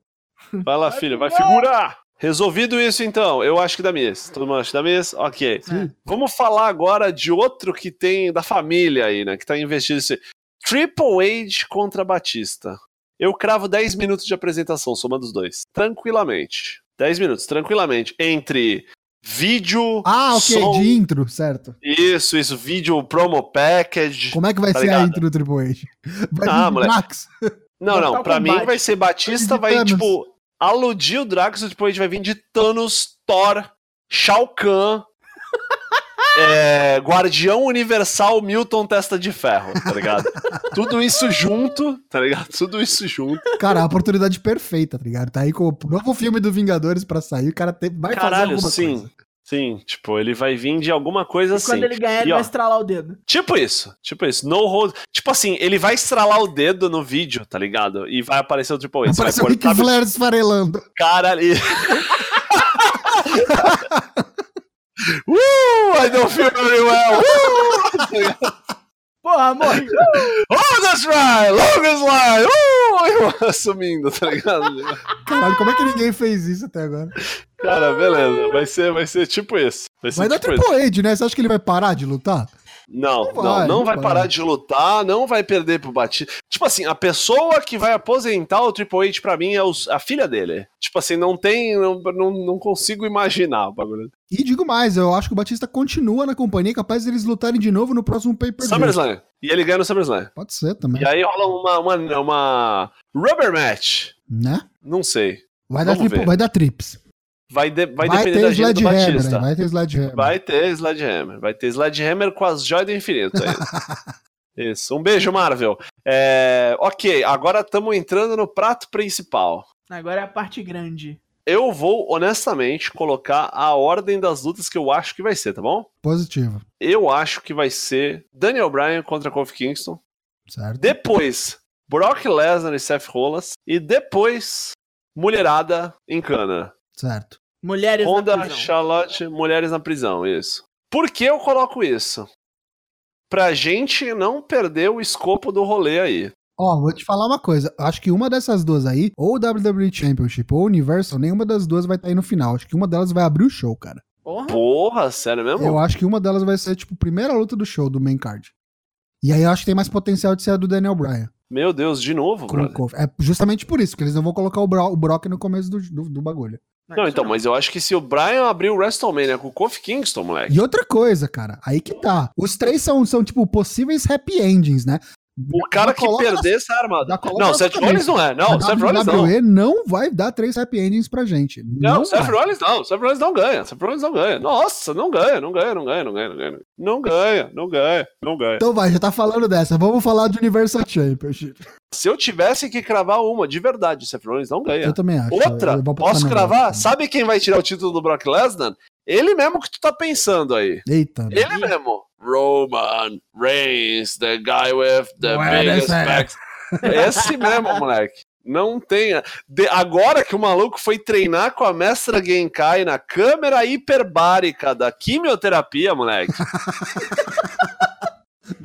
Vai lá, filho, vai figurar! Resolvido isso então, eu acho que dá miss. Todo mundo acha que dá miss? Ok. Sim. Vamos falar agora de outro que tem da família aí, né? Que tá investido nesse. Triple H contra Batista. Eu cravo 10 minutos de apresentação, soma dos dois. Tranquilamente. 10 minutos, tranquilamente. Entre vídeo. Ah, ok, som- de intro, certo. Isso, isso, vídeo promo package. Como é que vai Tá ser a ligado? intro do Triple H? Vai Ah, moleque. Drax? Não, não, pra mim vai ser Batista, Vai de Thanos. tipo, aludir o Drax e depois vai vir de Thanos, Thor, Shao Kahn, é, Guardião Universal, Milton Testa de Ferro, tá ligado? Tudo isso junto, tá ligado? Tudo isso junto. Cara, a oportunidade perfeita, tá ligado? Tá aí com o novo filme do Vingadores pra sair, o cara tem- vai fazer Caralho, alguma sim. coisa. Sim, tipo, ele vai vir de alguma coisa E assim. quando ele ganhar, ele E, ó, vai estralar o dedo. Tipo isso, tipo isso. No hold. Tipo assim, ele vai estralar o dedo no vídeo, tá ligado? E vai aparecer o Triple H. Você vai o Ric Flair esfarelando. Cara, e... uh, I don't feel very well. Uh! Porra, morri. Oh, that's right! Longest line! Uh! Eu Assumindo, tá ligado? Caralho, como é que ninguém fez isso até agora? Cara, beleza. Vai ser, vai ser tipo isso. Vai ser Vai dar tipo isso. Triple H, né? Você acha que ele vai parar de lutar? Não, Não não, vai, não, não vai, vai. parar de lutar, não vai perder pro Batista. Tipo assim, a pessoa que vai aposentar o Triple H pra mim é os- a filha dele. Tipo assim, não tem. Não, não, não consigo imaginar o bagulho. E digo mais, eu acho que o Batista continua na companhia, capaz deles lutarem de novo no próximo pay-per-view. SummerSlam. E ele ganha no SummerSlam. Pode ser também, E aí rola uma, uma, uma rubber match. né? Não sei. Vai dar, Vamos ver. vai dar trips. Vai, de- vai, Vai, depender ter da agenda do Batista. hein? vai ter Sledgehammer. Vai ter Sledgehammer. Vai ter Sledgehammer com as joias do infinito. aí. Isso. Um beijo, Marvel. É, ok, agora estamos entrando no prato principal. Agora é a parte grande. Eu vou, honestamente, colocar a ordem das lutas que eu acho que vai ser, tá bom? Positivo, Eu acho que vai ser Daniel Bryan contra Kofi Kingston. certo? Depois, Brock Lesnar e Seth Rollins. E depois, Mulherada em cana. Certo. Mulheres na Honda, prisão. Charlotte, mulheres na prisão, isso. Por que eu coloco isso? Pra gente não perder o escopo do rolê aí. Ó, vou te falar uma coisa. Acho que uma dessas duas aí, ou o WWE Championship ou o Universal, nenhuma das duas vai estar aí no final. Acho que uma delas vai abrir o show, cara. Porra. Porra, sério mesmo? Eu acho que uma delas vai ser, tipo, a primeira luta do show, do main card. E aí eu acho que tem mais potencial de ser a do Daniel Bryan. Meu Deus, de novo. Kofi. É justamente por isso, que eles não vão colocar o, Bro- o Brock no começo do, do, do bagulho. Não, então, mas eu acho que se o Brian abrir o WrestleMania com o Kofi Kingston, moleque. E outra coisa, cara, aí que tá. Os três são, são tipo, possíveis happy endings, né? O cara que perder armado. já coloca Não, Seth. Rollins não é. Não, a Seth Rollins não. Não vai dar três happy endings pra gente. Não, Não, Seth. Rollins não. Seth Rollins não ganha. Seth Rollins não ganha. Nossa, não ganha, não ganha, não ganha, não ganha, não ganha. Não ganha, não ganha, não ganha. Então vai, já tá falando dessa. Vamos falar do Universal Championship. Se eu tivesse que cravar uma, de verdade, Seth Rollins não ganha. Eu também acho. Outra, posso cravar? Sabe quem vai tirar o título do Brock Lesnar? Ele mesmo que tu tá pensando aí. Eita. né? Ele mesmo. Roman Reigns, the guy with the Ué, biggest back. Esse mesmo, moleque. Não tenha. De- agora que o maluco foi treinar com a mestra Genkai na câmera hiperbárica da quimioterapia, moleque.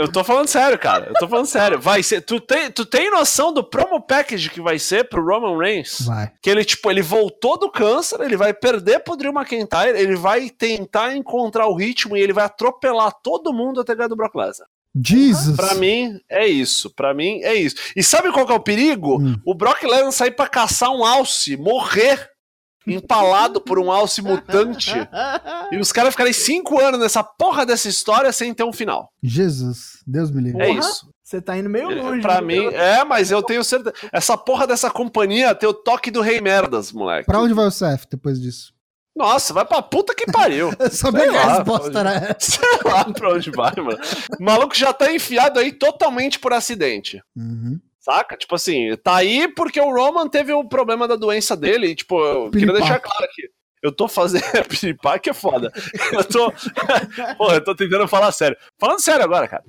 Eu tô falando sério, cara. Eu tô falando sério. Vai ser. Tu tem, tu tem noção do promo package que vai ser pro Roman Reigns? Vai. Que ele, tipo, ele voltou do câncer, ele vai perder pro Drew McIntyre, ele vai tentar encontrar o ritmo e ele vai atropelar todo mundo até ganhar do Brock Lesnar. Jesus. Pra mim, é isso. Pra mim, é isso. E sabe qual que é o perigo? Hum. O Brock Lesnar sair pra caçar um alce, morrer empalado por um alce mutante. E os caras ficarem cinco anos nessa porra dessa história sem ter um final. Jesus. Deus me livre. É isso. Você tá indo meio longe. Pra mim, é, mas eu tenho certeza. Essa porra dessa companhia tem o toque do Rei Merdas, moleque. Pra onde vai o Seth depois disso? Nossa, vai pra puta que pariu. Eu sabia Sei que a lá, resposta era essa. Sei lá pra onde vai, mano. O maluco já tá enfiado aí totalmente por acidente. Uhum. Saca? Tipo assim, tá aí porque o Roman teve o problema da doença dele. E, tipo, eu queria deixar claro aqui. Eu tô fazendo. Piripaque é foda. Eu tô. Pô, eu tô tentando falar sério. Falando sério agora, cara.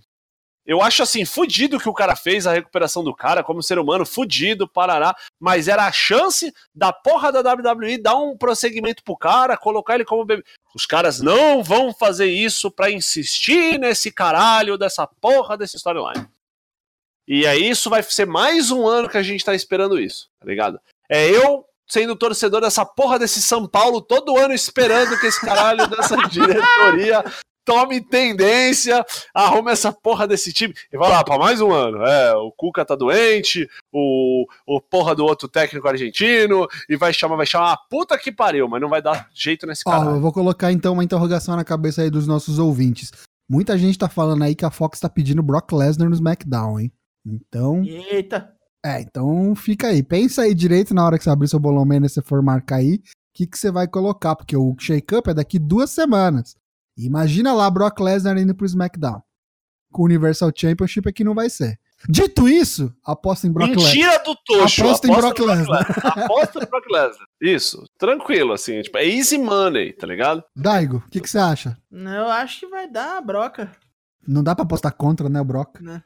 Eu acho assim, fudido que o cara fez, a recuperação do cara como ser humano, fudido, parará. Mas era a chance da porra da WWE dar um prosseguimento pro cara, colocar ele como bebê. Os caras não vão fazer isso pra insistir nesse caralho dessa porra dessa storyline. E aí isso vai ser mais um ano que a gente tá esperando isso, tá ligado? É eu sendo torcedor dessa porra desse São Paulo todo ano esperando que esse caralho dessa diretoria tome tendência, arrume essa porra desse time e vai lá pra mais um ano. É, o Cuca tá doente, o, o porra do outro técnico argentino e vai chamar, vai chamar, ah, puta que pariu, mas não vai dar jeito nesse Ó, caralho. eu vou colocar então uma interrogação na cabeça aí dos nossos ouvintes. Muita gente tá falando aí que a Fox tá pedindo Brock Lesnar no SmackDown, hein? Então, Eita. é, então fica aí. Pensa aí direito na hora que você abrir seu bolão e você for marcar aí, o que, que você vai colocar, porque o Shake Up é daqui duas semanas. Imagina lá Brock Lesnar indo pro SmackDown. Com o Universal Championship aqui não vai ser. Dito isso, aposta em Brock Lesnar. Mentira do Tocho. Aposta em Brock Lesnar. Aposta em Brock Lesnar. Isso, tranquilo, assim, tipo, é easy money, tá ligado? Daigo, o que, que você acha? Eu acho que vai dar a broca. Não dá pra apostar contra, né, o Brock? Sa-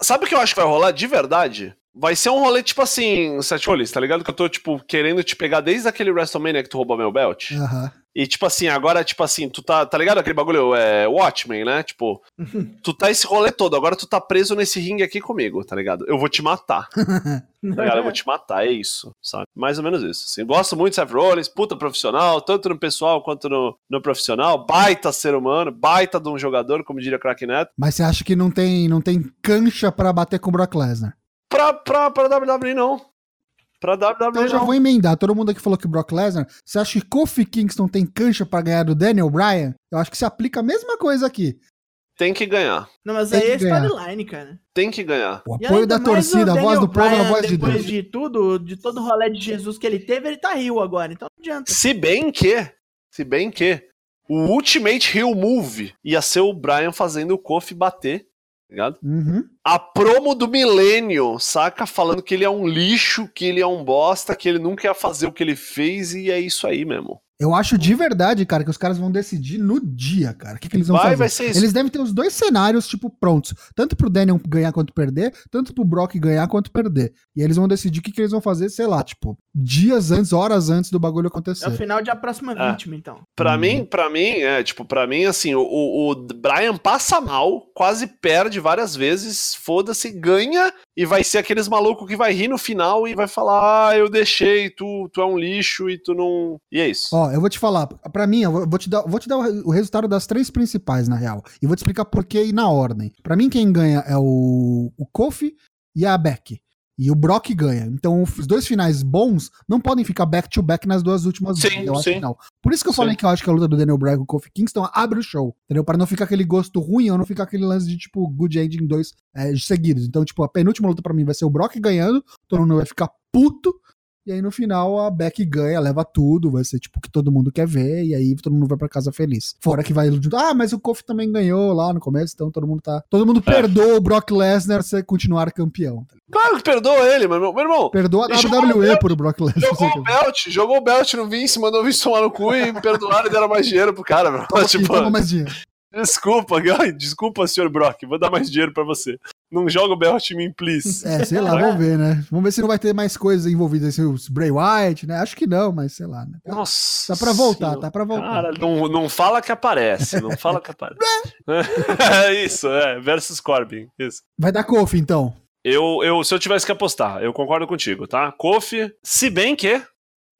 sabe o que eu acho que vai rolar de verdade? Vai ser um rolê tipo assim, Seth Rollins, tá ligado? Que eu tô, tipo, querendo te pegar desde aquele WrestleMania que tu roubou meu belt. E, tipo assim, agora, tipo assim, tu tá, tá ligado aquele bagulho, é, Watchmen, né? Tipo, tu tá esse rolê todo, agora tu tá preso nesse ringue aqui comigo, tá ligado? Eu vou te matar, tá ligado? Eu vou te matar, é isso, sabe? Mais ou menos isso, assim. Gosto muito de Seth Rollins, puta profissional, tanto no pessoal quanto no, no profissional, baita ser humano, baita de um jogador, como diria Crack Neto. Mas você acha que não tem, não tem cancha pra bater com o Brock Lesnar? Pra, pra, pra WWE, não. Pra WWE, Então eu já não. vou emendar. Todo mundo aqui falou que o Brock Lesnar. Você acha que Kofi Kingston tem cancha pra ganhar do Daniel Bryan? Eu acho que se aplica a mesma coisa aqui. Tem que ganhar. Não, mas Tem aí é storyline, cara. Tem que ganhar. O apoio da torcida, a voz do povo, a voz de Depois Deus. de tudo, de todo o rolê de Jesus que ele teve, ele tá rio agora, então não adianta. Se bem que, se bem que, o Ultimate Heel Move ia ser o Brian fazendo o Kofi bater, ligado? Uhum. A promo do milênio, saca? Falando que ele é um lixo, que ele é um bosta, que ele nunca ia fazer o que ele fez e é isso aí mesmo. Eu acho de verdade, cara, que os caras vão decidir no dia, cara. O que, que eles vão Vai, fazer? vai ser isso. Eles devem ter os dois cenários, tipo, prontos. Tanto pro Daniel ganhar quanto perder, tanto pro Brock ganhar quanto perder. E eles vão decidir o que, que eles vão fazer, sei lá, tipo, dias antes, horas antes do bagulho É o acontecer. final de a próxima É. vítima, então. Pra Uhum. mim, para mim, é, tipo, pra mim, assim, o, o, o Brian passa mal, quase perde várias vezes, foda-se, ganha, e vai ser aqueles malucos que vai rir no final e vai falar, ah, eu deixei, tu, tu é um lixo e tu não... E é isso. Ó, eu vou te falar, pra mim, eu vou- te dar, vou te dar o resultado das três principais, na real. E vou te explicar por quê e na ordem. Pra mim, quem ganha é o, o Kofi e a Beck. E o Brock ganha. Então, os dois finais bons não podem ficar back-to-back nas duas últimas Sim, eu acho sim. não. Por isso que eu Sim. falei que eu acho que a luta do Daniel Bryan com o Kofi Kingston abre o show, entendeu? Pra não ficar aquele gosto ruim ou não ficar aquele lance de, tipo, good ending dois é, seguidos. Então, tipo, a penúltima luta pra mim vai ser o Brock ganhando, todo mundo vai ficar puto, e aí no final a Beck ganha, leva tudo, vai ser tipo o que todo mundo quer ver, e aí todo mundo vai pra casa feliz. Fora que vai junto, ah, mas o Kofi também ganhou lá no começo, então todo mundo tá. Todo mundo É. perdoa o Brock Lesnar se continuar campeão. tá? Claro que perdoa ele, meu. Meu irmão, Perdoa a WWE o por Brock Lesnar. jogou o belt, jogou o belt no Vince, mandou o Vince tomar no cu e me perdoaram e deram mais dinheiro pro cara, meu. Toma tipo, toma mais dinheiro. Desculpa, desculpa, senhor Brock, vou dar mais dinheiro pra você. Não joga o em mim, please. É, sei lá, vamos ver, né? Vamos ver se não vai ter mais coisas envolvidas, assim, os Bray Wyatt, né? Acho que não, mas sei lá, né? Nossa. Tá pra voltar, senhora. tá pra voltar. Cara, não, não fala que aparece, não fala que aparece. é isso, é, versus Corbin, isso. Vai dar Kofi, então. Eu, eu, se eu tivesse que apostar, eu concordo contigo, tá? Kofi, se bem que,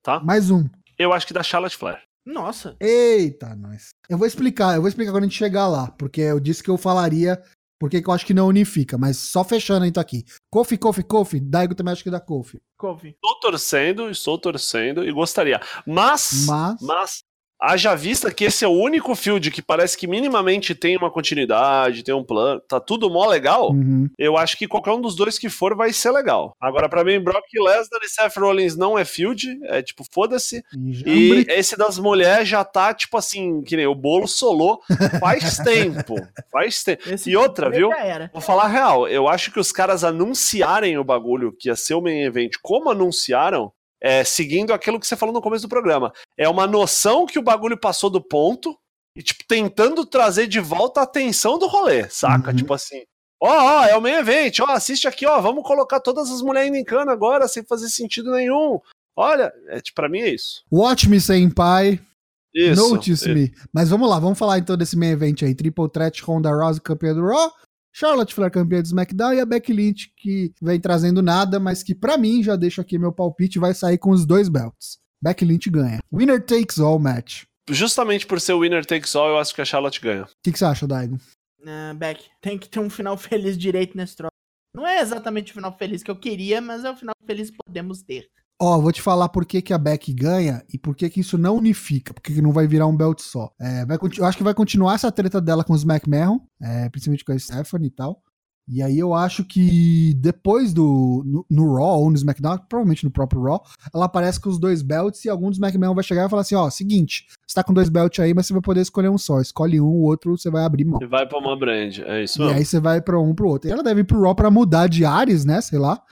tá? Mais um. Eu acho que dá Charlotte Flair. Nossa. Eita, nós. Eu vou explicar, eu vou explicar quando a gente chegar lá, porque eu disse que eu falaria porque que eu acho que não unifica, mas só fechando então aqui. Kofi, Kofi, Kofi, Daigo também acho que dá Kofi. Kofi. Estou torcendo, estou torcendo e gostaria. Mas, Mas, mas, haja vista que esse é o único field que parece que minimamente tem uma continuidade, tem um plano, tá tudo mó legal. Uhum. Eu acho que qualquer um dos dois que for vai ser legal. Agora, pra mim, Brock Lesnar e Seth Rollins não é field, é tipo, foda-se. E esse das mulheres já tá, tipo assim, que nem o bolo solou faz tempo. Faz tempo. Esse E outra, já viu? era. Vou falar a real, eu acho que os caras anunciarem o bagulho que ia ser o main event, como anunciaram, é, seguindo aquilo que você falou no começo do programa. É uma noção que o bagulho passou do ponto e, tipo, tentando trazer de volta a atenção do rolê, saca? Uhum. Tipo assim, ó, ó, é o main event, ó, assiste aqui, ó, vamos colocar todas as mulheres indo em cana agora, sem fazer sentido nenhum. Olha, é, tipo, pra mim é isso. Watch me, Senpai. Isso. Notice isso. me. Mas vamos lá, vamos falar então desse main event aí. Triple Threat, Ronda Rousey, campeã do Raw. Charlotte Flair, campeã do SmackDown. E a Becky Lynch, que vem trazendo nada, mas que pra mim, já deixo aqui meu palpite, vai sair com os dois belts. Becky Lynch ganha. Winner takes all match. Justamente por ser o winner takes all, eu acho que a Charlotte ganha. O que, que você acha, Daigo? Ah, Beck, tem que ter um final feliz direito nesse troço. Não é exatamente o final feliz que eu queria, mas é o final feliz que podemos ter. Ó, vou te falar por que, que a Beck ganha e por que, que isso não unifica, porque que não vai virar um belt só. É, vai eu acho que vai continuar essa treta dela com os McMahon, é, principalmente com a Stephanie e tal. E aí eu acho que depois do. No, no Raw ou no SmackDown, provavelmente no próprio Raw, ela aparece com os dois belts e algum dos McMahon vai chegar e falar assim: ó, seguinte, você tá com dois belts aí, mas você vai poder escolher um só. Escolhe um, o outro você vai abrir mão. E vai pra uma brand, é isso E mesmo. aí você vai pra um pro outro. E ela deve ir pro Raw pra mudar de Ares, né? Sei lá.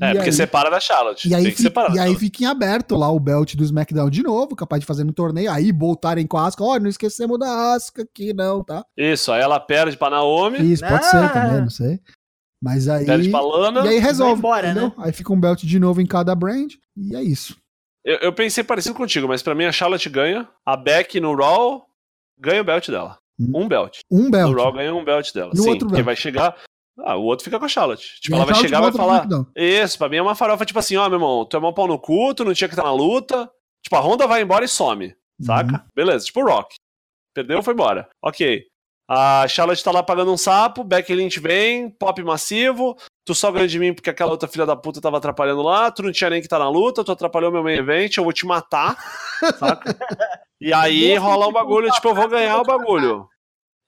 É, E porque aí- separa da Charlotte. e aí, Tem que fi- separar. e aí fica em aberto lá o belt do SmackDown de novo, capaz de fazer no torneio, aí voltarem com a Asuka. Ó, não esquecemos da Asuka aqui, não, tá? Isso, aí ela perde pra Naomi. Isso, pode Ah. ser também, não sei. Mas aí. Perde pra Lana. E aí resolve. embora, né? Aí fica um belt de novo em cada brand. E é isso. Eu, eu pensei parecido contigo, mas pra mim a Charlotte ganha. A Beck no Raw ganha o belt dela. Hum. Um belt. Um belt. No Raw ganha um belt dela. No Sim, outro porque belt. vai chegar. Ah, o outro fica com a Charlotte. Tipo, E ela vai chegar e vai falar. Isso, pra mim é uma farofa, tipo assim, ó, meu irmão, tu é mó pau no cu, tu não tinha que estar na luta. Tipo, a Honda vai embora e some, saca? Uhum. Beleza, tipo o Rock. Perdeu, foi embora. Ok. A Charlotte tá lá pagando um sapo, Becky Lynch vem, pop massivo, tu só ganha de mim porque aquela outra filha da puta tava atrapalhando lá, tu não tinha nem que estar na luta, tu atrapalhou meu main event, eu vou te matar, saca? E aí rola um bagulho, tipo, eu vou ganhar o bagulho.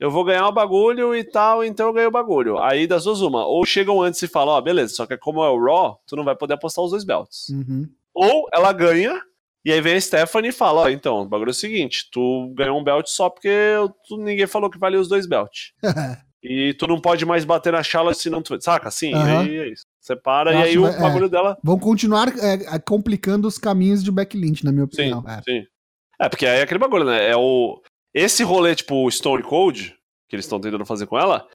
Eu vou ganhar o bagulho e tal, então eu ganho o bagulho. Aí das duas uma, ou chegam antes e falam, ó, beleza, só que como é o Raw, tu não vai poder apostar os dois belts. Uhum. Ou ela ganha, e aí vem a Stephanie e fala, ó, então, o bagulho é o seguinte, tu ganhou um belt só porque tu- ninguém falou que valia os dois belts. E tu não pode mais bater na Charlotte se não tu... Saca? Assim, Aham. aí é isso. Separa, Eu e aí o vai- bagulho dela... Vão continuar é, é, complicando os caminhos de Becky Lynch, na minha Sim, opinião. É. sim. É, porque aí é aquele bagulho, né? É o... Esse rolê, tipo, Stone Cold, que eles estão tentando fazer com ela,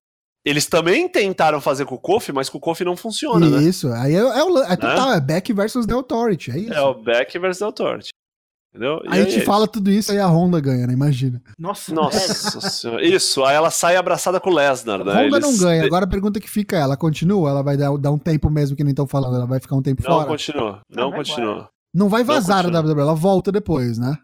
eles também tentaram fazer com o Kofi, mas com o Kofi não funciona, né? Isso, aí é, é, o, é total, é Beck versus The Authority, é isso. É o Beck versus Authority. Entendeu? E Aí a aí gente é fala tudo isso, aí a Honda ganha, né? Imagina. Nossa, isso. Nossa senhora. Isso, aí ela sai abraçada com o Lesnar, né? Honda não Eles- ganha. Agora a pergunta que fica é, ela continua? Ela vai dar, dar um tempo mesmo que nem estão falando? Ela vai ficar um tempo Não fora? continua, não, Não, vai continua. Não vai vazar continua. da WWE, ela volta depois, né?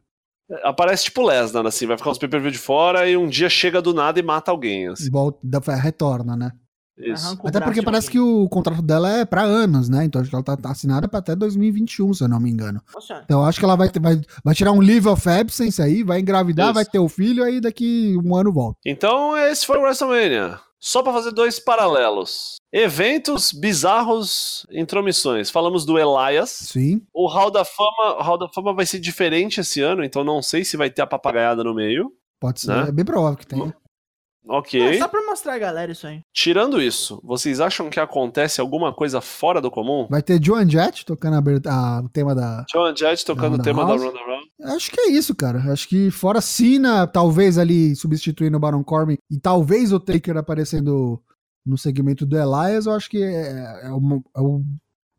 Aparece tipo Lesnar, assim, vai ficar uns pay-per-view de fora e um dia chega do nada e mata alguém, assim. Volta, retorna, né? Isso. Até porque parece que o contrato dela é pra anos, né? Então acho que ela tá assinada pra até 2021, se eu não me engano. Nossa, Então acho que ela vai, ter- vai, vai tirar um leave of absence aí, vai engravidar, Isso. vai ter o filho, aí daqui um ano volta. Então, esse foi o WrestleMania. Só pra fazer dois paralelos. Eventos bizarros, intromissões. Falamos do Elias. Sim. O Hall da Fama, o Hall da Fama vai ser diferente esse ano, então não sei se vai ter a papagaiada no meio. Pode ser. Né? É bem provável que tenha. Ok. é só pra mostrar a galera isso aí. Tirando isso, vocês acham que acontece alguma coisa fora do comum? Vai ter Joan Jett tocando a a- o tema da. John Jett tocando o tema House? da Ronda Rousey. Acho que é isso, cara. Acho que fora Cena, talvez ali substituindo o Baron Corbin e talvez o Taker aparecendo no segmento do Elias, eu acho que é, é o, é o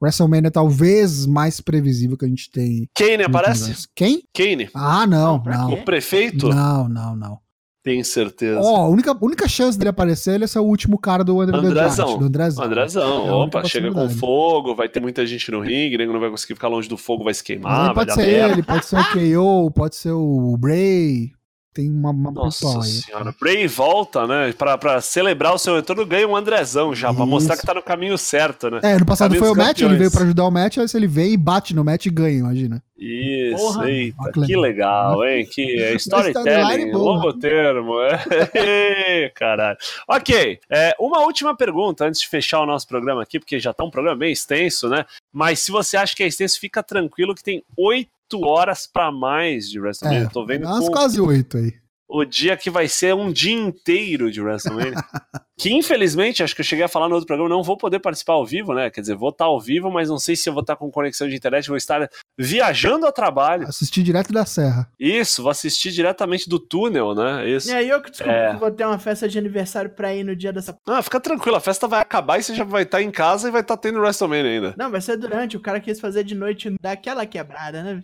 WrestleMania talvez mais previsível que a gente tem. Kane aparece? Quem? Kane. Ah, não, Não? O prefeito? Não, não, não. Tenho certeza. Ó, a única, única chance dele aparecer ele é ser o último cara do André Andrezão. do Andrezão. Andrezão, É opa, chega com fogo, vai ter muita gente no ringue, nego não vai conseguir ficar longe do fogo, vai se queimar, vai pode ser ele, pode ser o KO, pode ser o Bray. Tem uma, uma Nossa pessoal aí. senhora, Bray volta, né? Pra, pra celebrar o seu retorno, ganha um Andrezão já, pra Isso. mostrar que tá no caminho certo, né? É, no passado Caminho foi o match, ele veio pra ajudar o match, aí se ele vem e bate no match e ganha, imagina. Isso, Porra. eita, que legal. legal, hein? Que é storytelling, boa. longo termo. É. Caralho. Ok, é, uma última pergunta antes de fechar o nosso programa aqui, porque já tá um programa bem extenso, né? Mas se você acha que é extenso, fica tranquilo que tem oito horas pra mais de WrestleMania. É, Tô vendo umas com quase oito aí. o dia que vai ser um dia inteiro de WrestleMania. que infelizmente, acho que eu cheguei a falar no outro programa, não vou poder participar ao vivo, né? Quer dizer, vou estar ao vivo, mas não sei se eu vou estar com conexão de internet, vou estar viajando a trabalho. Assisti direto da Serra. Isso, vou assistir diretamente do túnel, né? Isso. E aí eu que descobri É. que vou ter uma festa de aniversário pra ir no dia dessa. Ah, fica tranquilo, a festa vai acabar e você já vai estar em casa e vai estar tendo WrestleMania ainda. Não, vai ser durante. O cara quis fazer de noite daquela quebrada, né?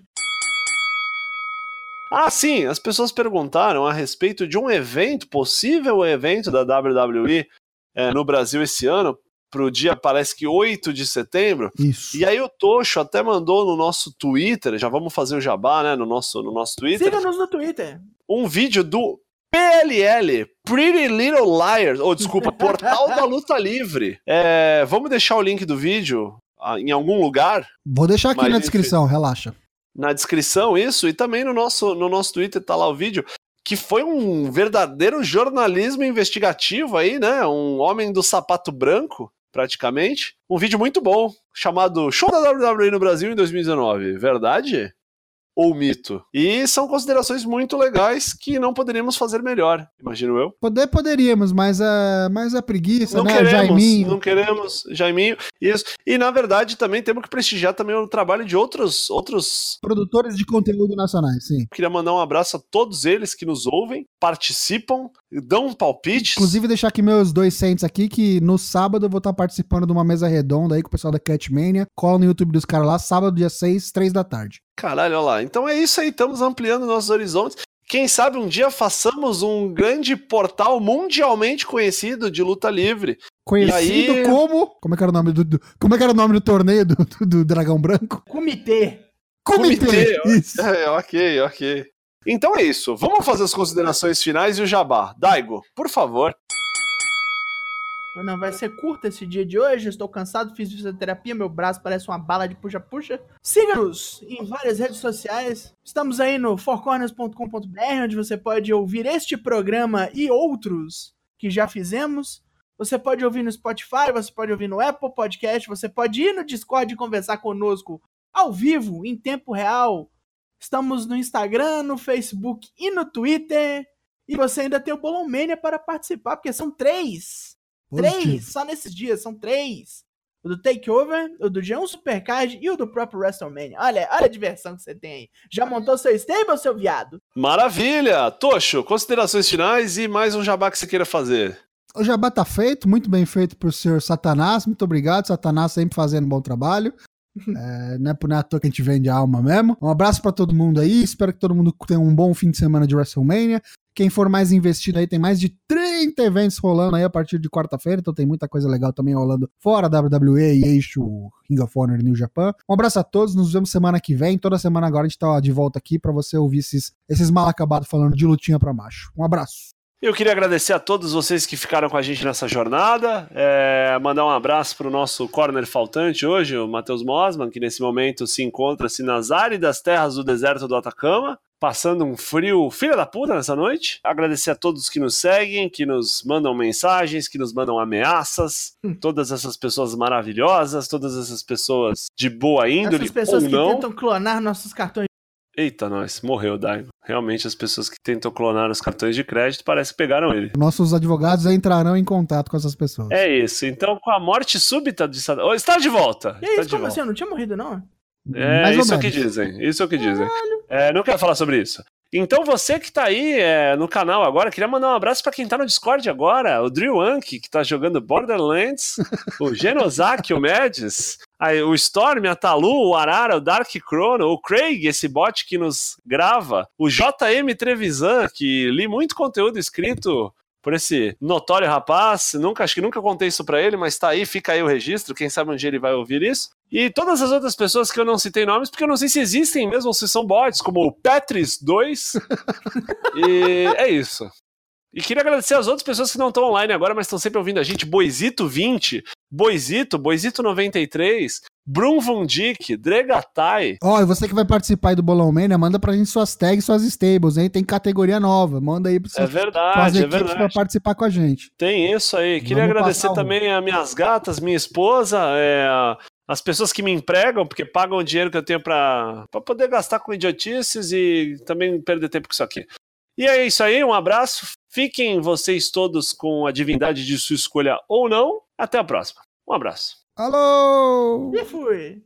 Ah, sim, as pessoas perguntaram a respeito de um evento, possível evento da WWE é, no Brasil esse ano, pro dia, parece que 8 de setembro. Isso. E aí o Tocho até mandou no nosso Twitter, já vamos fazer o jabá, né, no nosso, no nosso Twitter, Siga-nos no Twitter. um vídeo do PLL, Pretty Little Liars, ou desculpa, Portal da Luta Livre. É, vamos deixar o link do vídeo ah, em algum lugar Vou deixar aqui Mas, na enfim. descrição, relaxa. Na descrição isso, e também no nosso, no nosso Twitter tá lá o vídeo, que foi um verdadeiro jornalismo investigativo aí, né? Um homem do sapato branco, praticamente. Um vídeo muito bom, chamado Show da WWE no Brasil em 2019. Verdade? Ou mito? E são considerações muito legais que não poderíamos fazer melhor, imagino eu. Poder poderíamos, mas a, mas a preguiça, Não né? queremos, Jaiminho. não queremos, Jaiminho. Isso. E na verdade também temos que prestigiar também o trabalho de outros outros Produtores de conteúdo nacionais, sim. Queria mandar um abraço a todos eles que nos ouvem, participam, dão palpites. Inclusive, deixar aqui meus dois cents aqui, que no sábado eu vou estar participando de uma mesa redonda aí com o pessoal da Catmania. Cola no YouTube dos caras lá, sábado, dia 6, 3 da tarde. Caralho, olha lá. Então é isso aí, estamos ampliando nossos horizontes. Quem sabe um dia façamos um grande portal mundialmente conhecido de luta livre. Conhecido aí- como. Como é que era o nome do, do- Como é que era o nome do torneio do, do- do Dragão Branco? Comitê. Comitê, Isso. É, ok, ok. Então é isso. Vamos fazer as considerações finais e o jabá. Daigo, por favor. Não, vai ser curto esse dia de hoje. Estou cansado, fiz fisioterapia, meu braço parece uma bala de puxa-puxa. Siga-nos em várias redes sociais. Estamos aí no fourcorners.com.br, onde você pode ouvir este programa e outros que já fizemos. Você pode ouvir no Spotify, você pode ouvir no Apple Podcast, você pode ir no Discord e conversar conosco ao vivo, em tempo real. Estamos no Instagram, no Facebook e no Twitter. E você ainda tem o Bolomania para participar, porque são três. Positivo. Três, só nesses dias, são três. O do Takeover, o do G1 Supercard e o do próprio WrestleMania. Olha, olha a diversão que você tem aí. Já montou seu stable, seu viado? Maravilha! Tocho, considerações finais e mais um jabá que você queira fazer. O jabá tá feito, muito bem feito pro senhor Satanás. Muito obrigado, Satanás sempre fazendo um bom trabalho. É, não é por nada que a gente vende a alma mesmo. Um abraço pra todo mundo aí. Espero que todo mundo tenha um bom fim de semana de WrestleMania. Quem for mais investido aí, tem mais de 30 eventos rolando aí a partir de quarta-feira. Então tem muita coisa legal também rolando fora WWE e eixo Ring of Honor New Japan. Um abraço a todos. Nos vemos semana que vem. Toda semana agora a gente tá de volta aqui pra você ouvir esses, esses mal acabados falando de lutinha pra macho. Um abraço. Eu queria agradecer a todos vocês que ficaram com a gente nessa jornada. É, mandar um abraço para o nosso corner faltante hoje, o Matheus Mosman, que nesse momento se encontra-se nas áridas terras do deserto do Atacama, passando um frio filha da puta nessa noite. Agradecer a todos que nos seguem, que nos mandam mensagens, que nos mandam ameaças, todas essas pessoas maravilhosas, todas essas pessoas de boa índole Essas pessoas ou que não. tentam clonar nossos cartões. Eita, nós, morreu o Daigo. Realmente as pessoas que tentam clonar os cartões de crédito parece que pegaram ele. Nossos advogados entrarão em contato com essas pessoas. É isso. Então, com a morte súbita de Saddam. Oh, está de volta! E Está é isso, de como volta. assim? Eu não tinha morrido, não? É Mais isso é o que dizem. Isso é o que dizem. É, não quero falar sobre isso. Então, você que tá aí é, no canal agora, queria mandar um abraço pra quem tá no Discord agora. O Drill Anki, que tá jogando Borderlands. o Genosaki, o Medis. O Storm, a Talu, o Arara, o Dark Chrono, o Craig, esse bot que nos grava. O JM Trevisan, que li muito conteúdo escrito por esse notório rapaz. Nunca, acho que nunca contei isso pra ele, mas tá aí, fica aí o registro. Quem sabe um dia ele vai ouvir isso. E todas as outras pessoas que eu não citei nomes, porque eu não sei se existem mesmo ou se são bots, como o Petris2. e é isso. E queria agradecer às outras pessoas que não estão online agora, mas estão sempre ouvindo a gente. Boisito20, Boisito, Boisito93, Brum Vundik, Dregatai. Ó, e você que vai participar aí do Bolão Mania, manda pra gente suas tags, suas stables, hein? Tem categoria nova. Manda aí pra É você verdade, fazer é equipes pra verdade. participar com a gente. Tem isso aí. Queria Vamos agradecer também a minhas gatas, minha esposa, é, as pessoas que me empregam, porque pagam o dinheiro que eu tenho pra pra poder gastar com idiotices e também perder tempo com isso aqui. E é isso aí, um abraço. Fiquem vocês todos com a divindade de sua escolha ou não. Até a próxima. Um abraço. Alô! E fui.